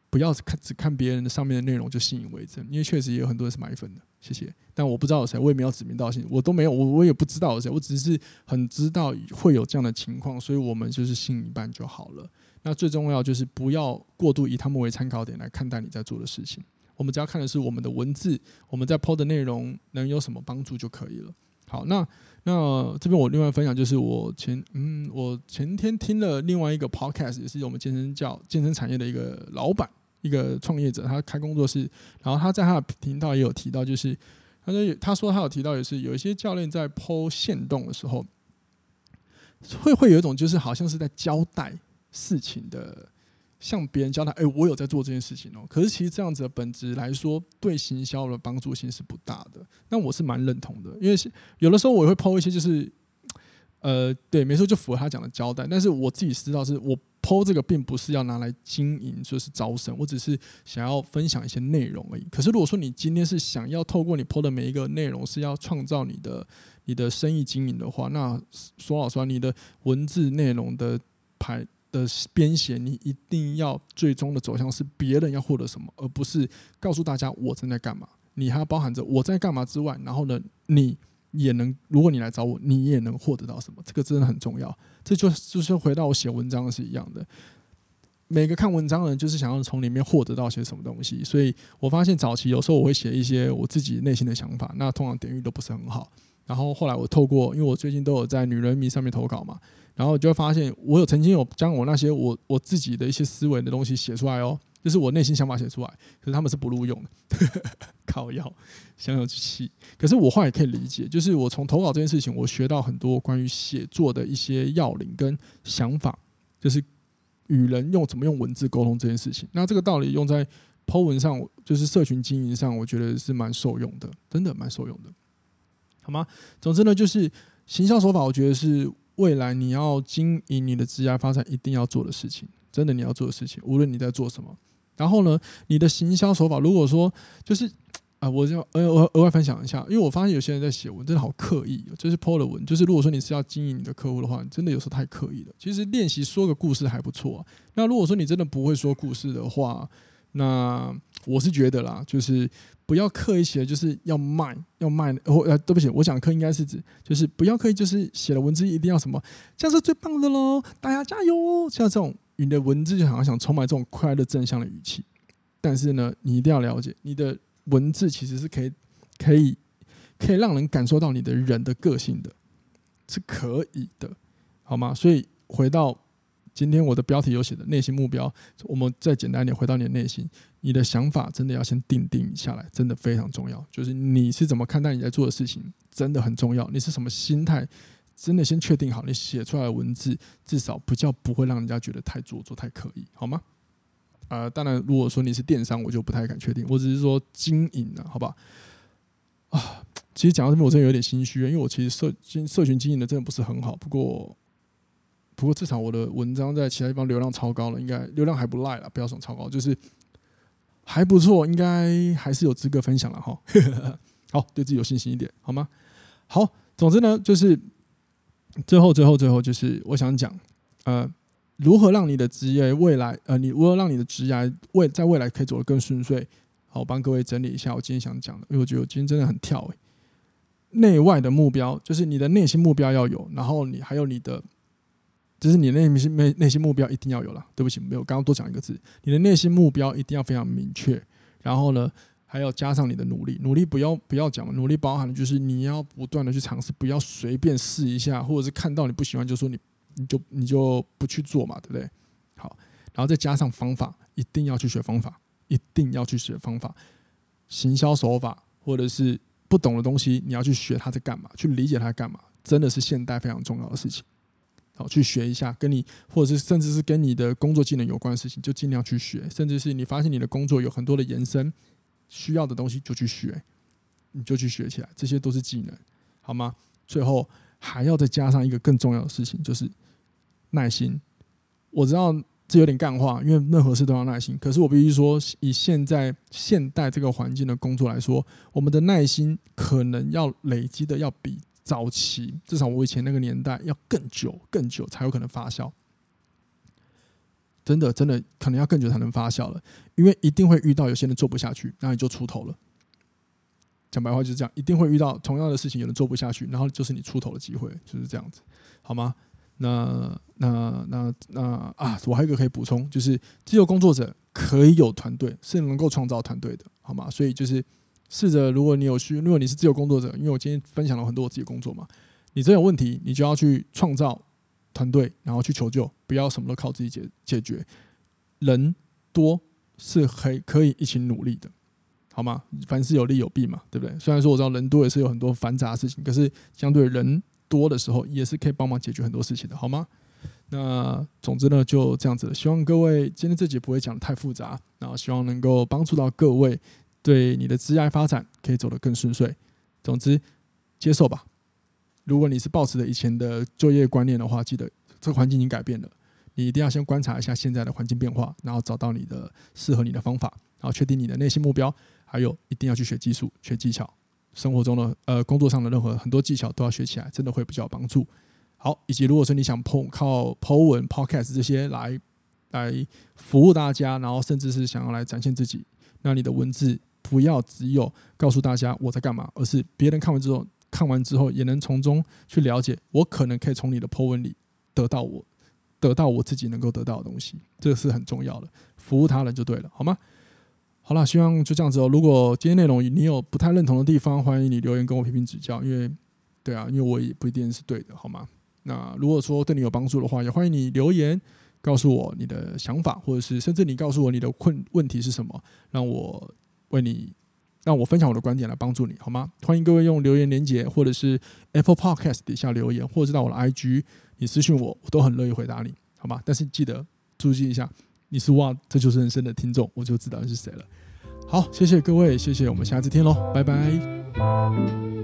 不要看只看别人的上面的内容就信以为真，因为确实也有很多人是买粉的，谢谢。但我不知道有谁，我也没有指名道姓，我都没有，我我也不知道有谁，我只是很知道会有这样的情况，所以我们就是信一半就好了。那最重要就是不要过度以他们为参考点来看待你在做的事情，我们只要看的是我们的文字，我们在 PO 的内容能有什么帮助就可以了。好，那。那这边我另外分享就是我前嗯，我前天听了另外一个 podcast，也是我们健身教健身产业的一个老板，一个创业者，他开工作室，然后他在他的频道也有提到，就是他说他说他有提到也是有一些教练在剖线动的时候，会会有一种就是好像是在交代事情的。向别人交代，哎，我有在做这件事情哦。可是其实这样子的本质来说，对行销的帮助性是不大的。那我是蛮认同的，因为有的时候我也会抛一些，就是，呃，对，没错，就符合他讲的交代。但是我自己知道，是我抛这个并不是要拿来经营，就是招生，我只是想要分享一些内容而已。可是如果说你今天是想要透过你抛的每一个内容是要创造你的你的生意经营的话，那说老实话，你的文字内容的排。的编写，你一定要最终的走向是别人要获得什么，而不是告诉大家我正在干嘛。你还要包含着我在干嘛之外，然后呢，你也能，如果你来找我，你也能获得到什么。这个真的很重要。这就就是回到我写文章是一样的。每个看文章的人就是想要从里面获得到些什么东西。所以我发现早期有时候我会写一些我自己内心的想法，那通常点阅都不是很好。然后后来我透过，因为我最近都有在女人迷上面投稿嘛。然后就会发现，我有曾经有将我那些我我自己的一些思维的东西写出来哦，就是我内心想法写出来，可是他们是不录用的，靠腰，想有气。可是我话也可以理解，就是我从投稿这件事情，我学到很多关于写作的一些要领跟想法，就是与人用怎么用文字沟通这件事情。那这个道理用在 Po 文上，就是社群经营上，我觉得是蛮受用的，真的蛮受用的，好吗？总之呢，就是行销手法，我觉得是。未来你要经营你的职业发展，一定要做的事情，真的你要做的事情，无论你在做什么。然后呢，你的行销手法，如果说就是啊，我就额额额外分享一下，因为我发现有些人在写文，真的好刻意，就是 po 的文，就是如果说你是要经营你的客户的话，你真的有时候太刻意了。其实练习说个故事还不错。那如果说你真的不会说故事的话，那我是觉得啦，就是不要刻意写，就是要卖要卖。哦，呃，对不起，我讲刻应该是指，就是不要刻意，就是写的文字一定要什么，这样是最棒的喽，大家加油哦！像这种你的文字就好像想充满这种快乐正向的语气，但是呢，你一定要了解，你的文字其实是可以可以可以让人感受到你的人的个性的，是可以的，好吗？所以回到。今天我的标题有写的内心目标，我们再简单一点，回到你的内心，你的想法真的要先定定下来，真的非常重要。就是你是怎么看待你在做的事情，真的很重要。你是什么心态，真的先确定好，你写出来的文字至少不叫不会让人家觉得太做作、太刻意，好吗？啊、呃，当然，如果说你是电商，我就不太敢确定。我只是说经营的，好吧？啊，其实讲到这边，我真的有点心虚，因为我其实社经社群经营的真的不是很好，不过。不过至少我的文章在其他地方流量超高了，应该流量还不赖了，不要说超高，就是还不错，应该还是有资格分享了哈。好，对自己有信心一点，好吗？好，总之呢，就是最后、最后、最后，就是我想讲，呃，如何让你的职业未来，呃，你如何让你的职业未在未来可以走得更顺遂？好，我帮各位整理一下我今天想讲的，因为我觉得我今天真的很跳诶、内外的目标就是你的内心目标要有，然后你还有你的。就是你内心内内心目标一定要有了，对不起，没有刚刚多讲一个字，你的内心目标一定要非常明确，然后呢，还要加上你的努力，努力不要不要讲，努力包含的就是你要不断的去尝试，不要随便试一下，或者是看到你不喜欢就说你你就你就不去做嘛，对不对？好，然后再加上方法，一定要去学方法，一定要去学方法，行销手法或者是不懂的东西，你要去学它在干嘛，去理解它干嘛，真的是现代非常重要的事情。好，去学一下，跟你或者是甚至是跟你的工作技能有关的事情，就尽量去学。甚至是你发现你的工作有很多的延伸需要的东西，就去学，你就去学起来，这些都是技能，好吗？最后还要再加上一个更重要的事情，就是耐心。我知道这有点干话，因为任何事都要耐心。可是我必须说，以现在现代这个环境的工作来说，我们的耐心可能要累积的要比。早期至少我以前那个年代要更久更久才有可能发酵，真的真的可能要更久才能发酵了，因为一定会遇到有些人做不下去，那你就出头了。讲白话就是这样，一定会遇到同样的事情，有人做不下去，然后就是你出头的机会，就是这样子，好吗？那那那那啊，我还有一个可以补充，就是自由工作者可以有团队，是能够创造团队的，好吗？所以就是。试着，如果你有需，如果你是自由工作者，因为我今天分享了很多我自己工作嘛，你真有问题，你就要去创造团队，然后去求救，不要什么都靠自己解解决。人多是可以可以一起努力的，好吗？凡事有利有弊嘛，对不对？虽然说我知道人多也是有很多繁杂的事情，可是相对人多的时候，也是可以帮忙解决很多事情的，好吗？那总之呢，就这样子。希望各位今天这集不会讲得太复杂，然后希望能够帮助到各位。对你的职业发展可以走得更顺遂。总之，接受吧。如果你是抱持着以前的就业观念的话，记得这个环境已经改变了，你一定要先观察一下现在的环境变化，然后找到你的适合你的方法，然后确定你的内心目标，还有一定要去学技术、学技巧。生活中的呃工作上的任何很多技巧都要学起来，真的会比较有帮助。好，以及如果说你想碰靠 po 文、podcast 这些来来服务大家，然后甚至是想要来展现自己，那你的文字。不要只有告诉大家我在干嘛，而是别人看完之后，看完之后也能从中去了解，我可能可以从你的 po 文里得到我得到我自己能够得到的东西，这个是很重要的，服务他人就对了，好吗？好了，希望就这样子哦。如果今天内容你有不太认同的地方，欢迎你留言跟我批评指教，因为对啊，因为我也不一定是对的，好吗？那如果说对你有帮助的话，也欢迎你留言告诉我你的想法，或者是甚至你告诉我你的困问题是什么，让我。为你让我分享我的观点来帮助你，好吗？欢迎各位用留言连接，或者是 Apple Podcast 底下留言，或者是到我的 IG，你私信我，我都很乐意回答你，好吗？但是记得注意一下，你是哇，这就是人生的听众，我就知道你是谁了。好，谢谢各位，谢谢，我们下次见喽，拜拜。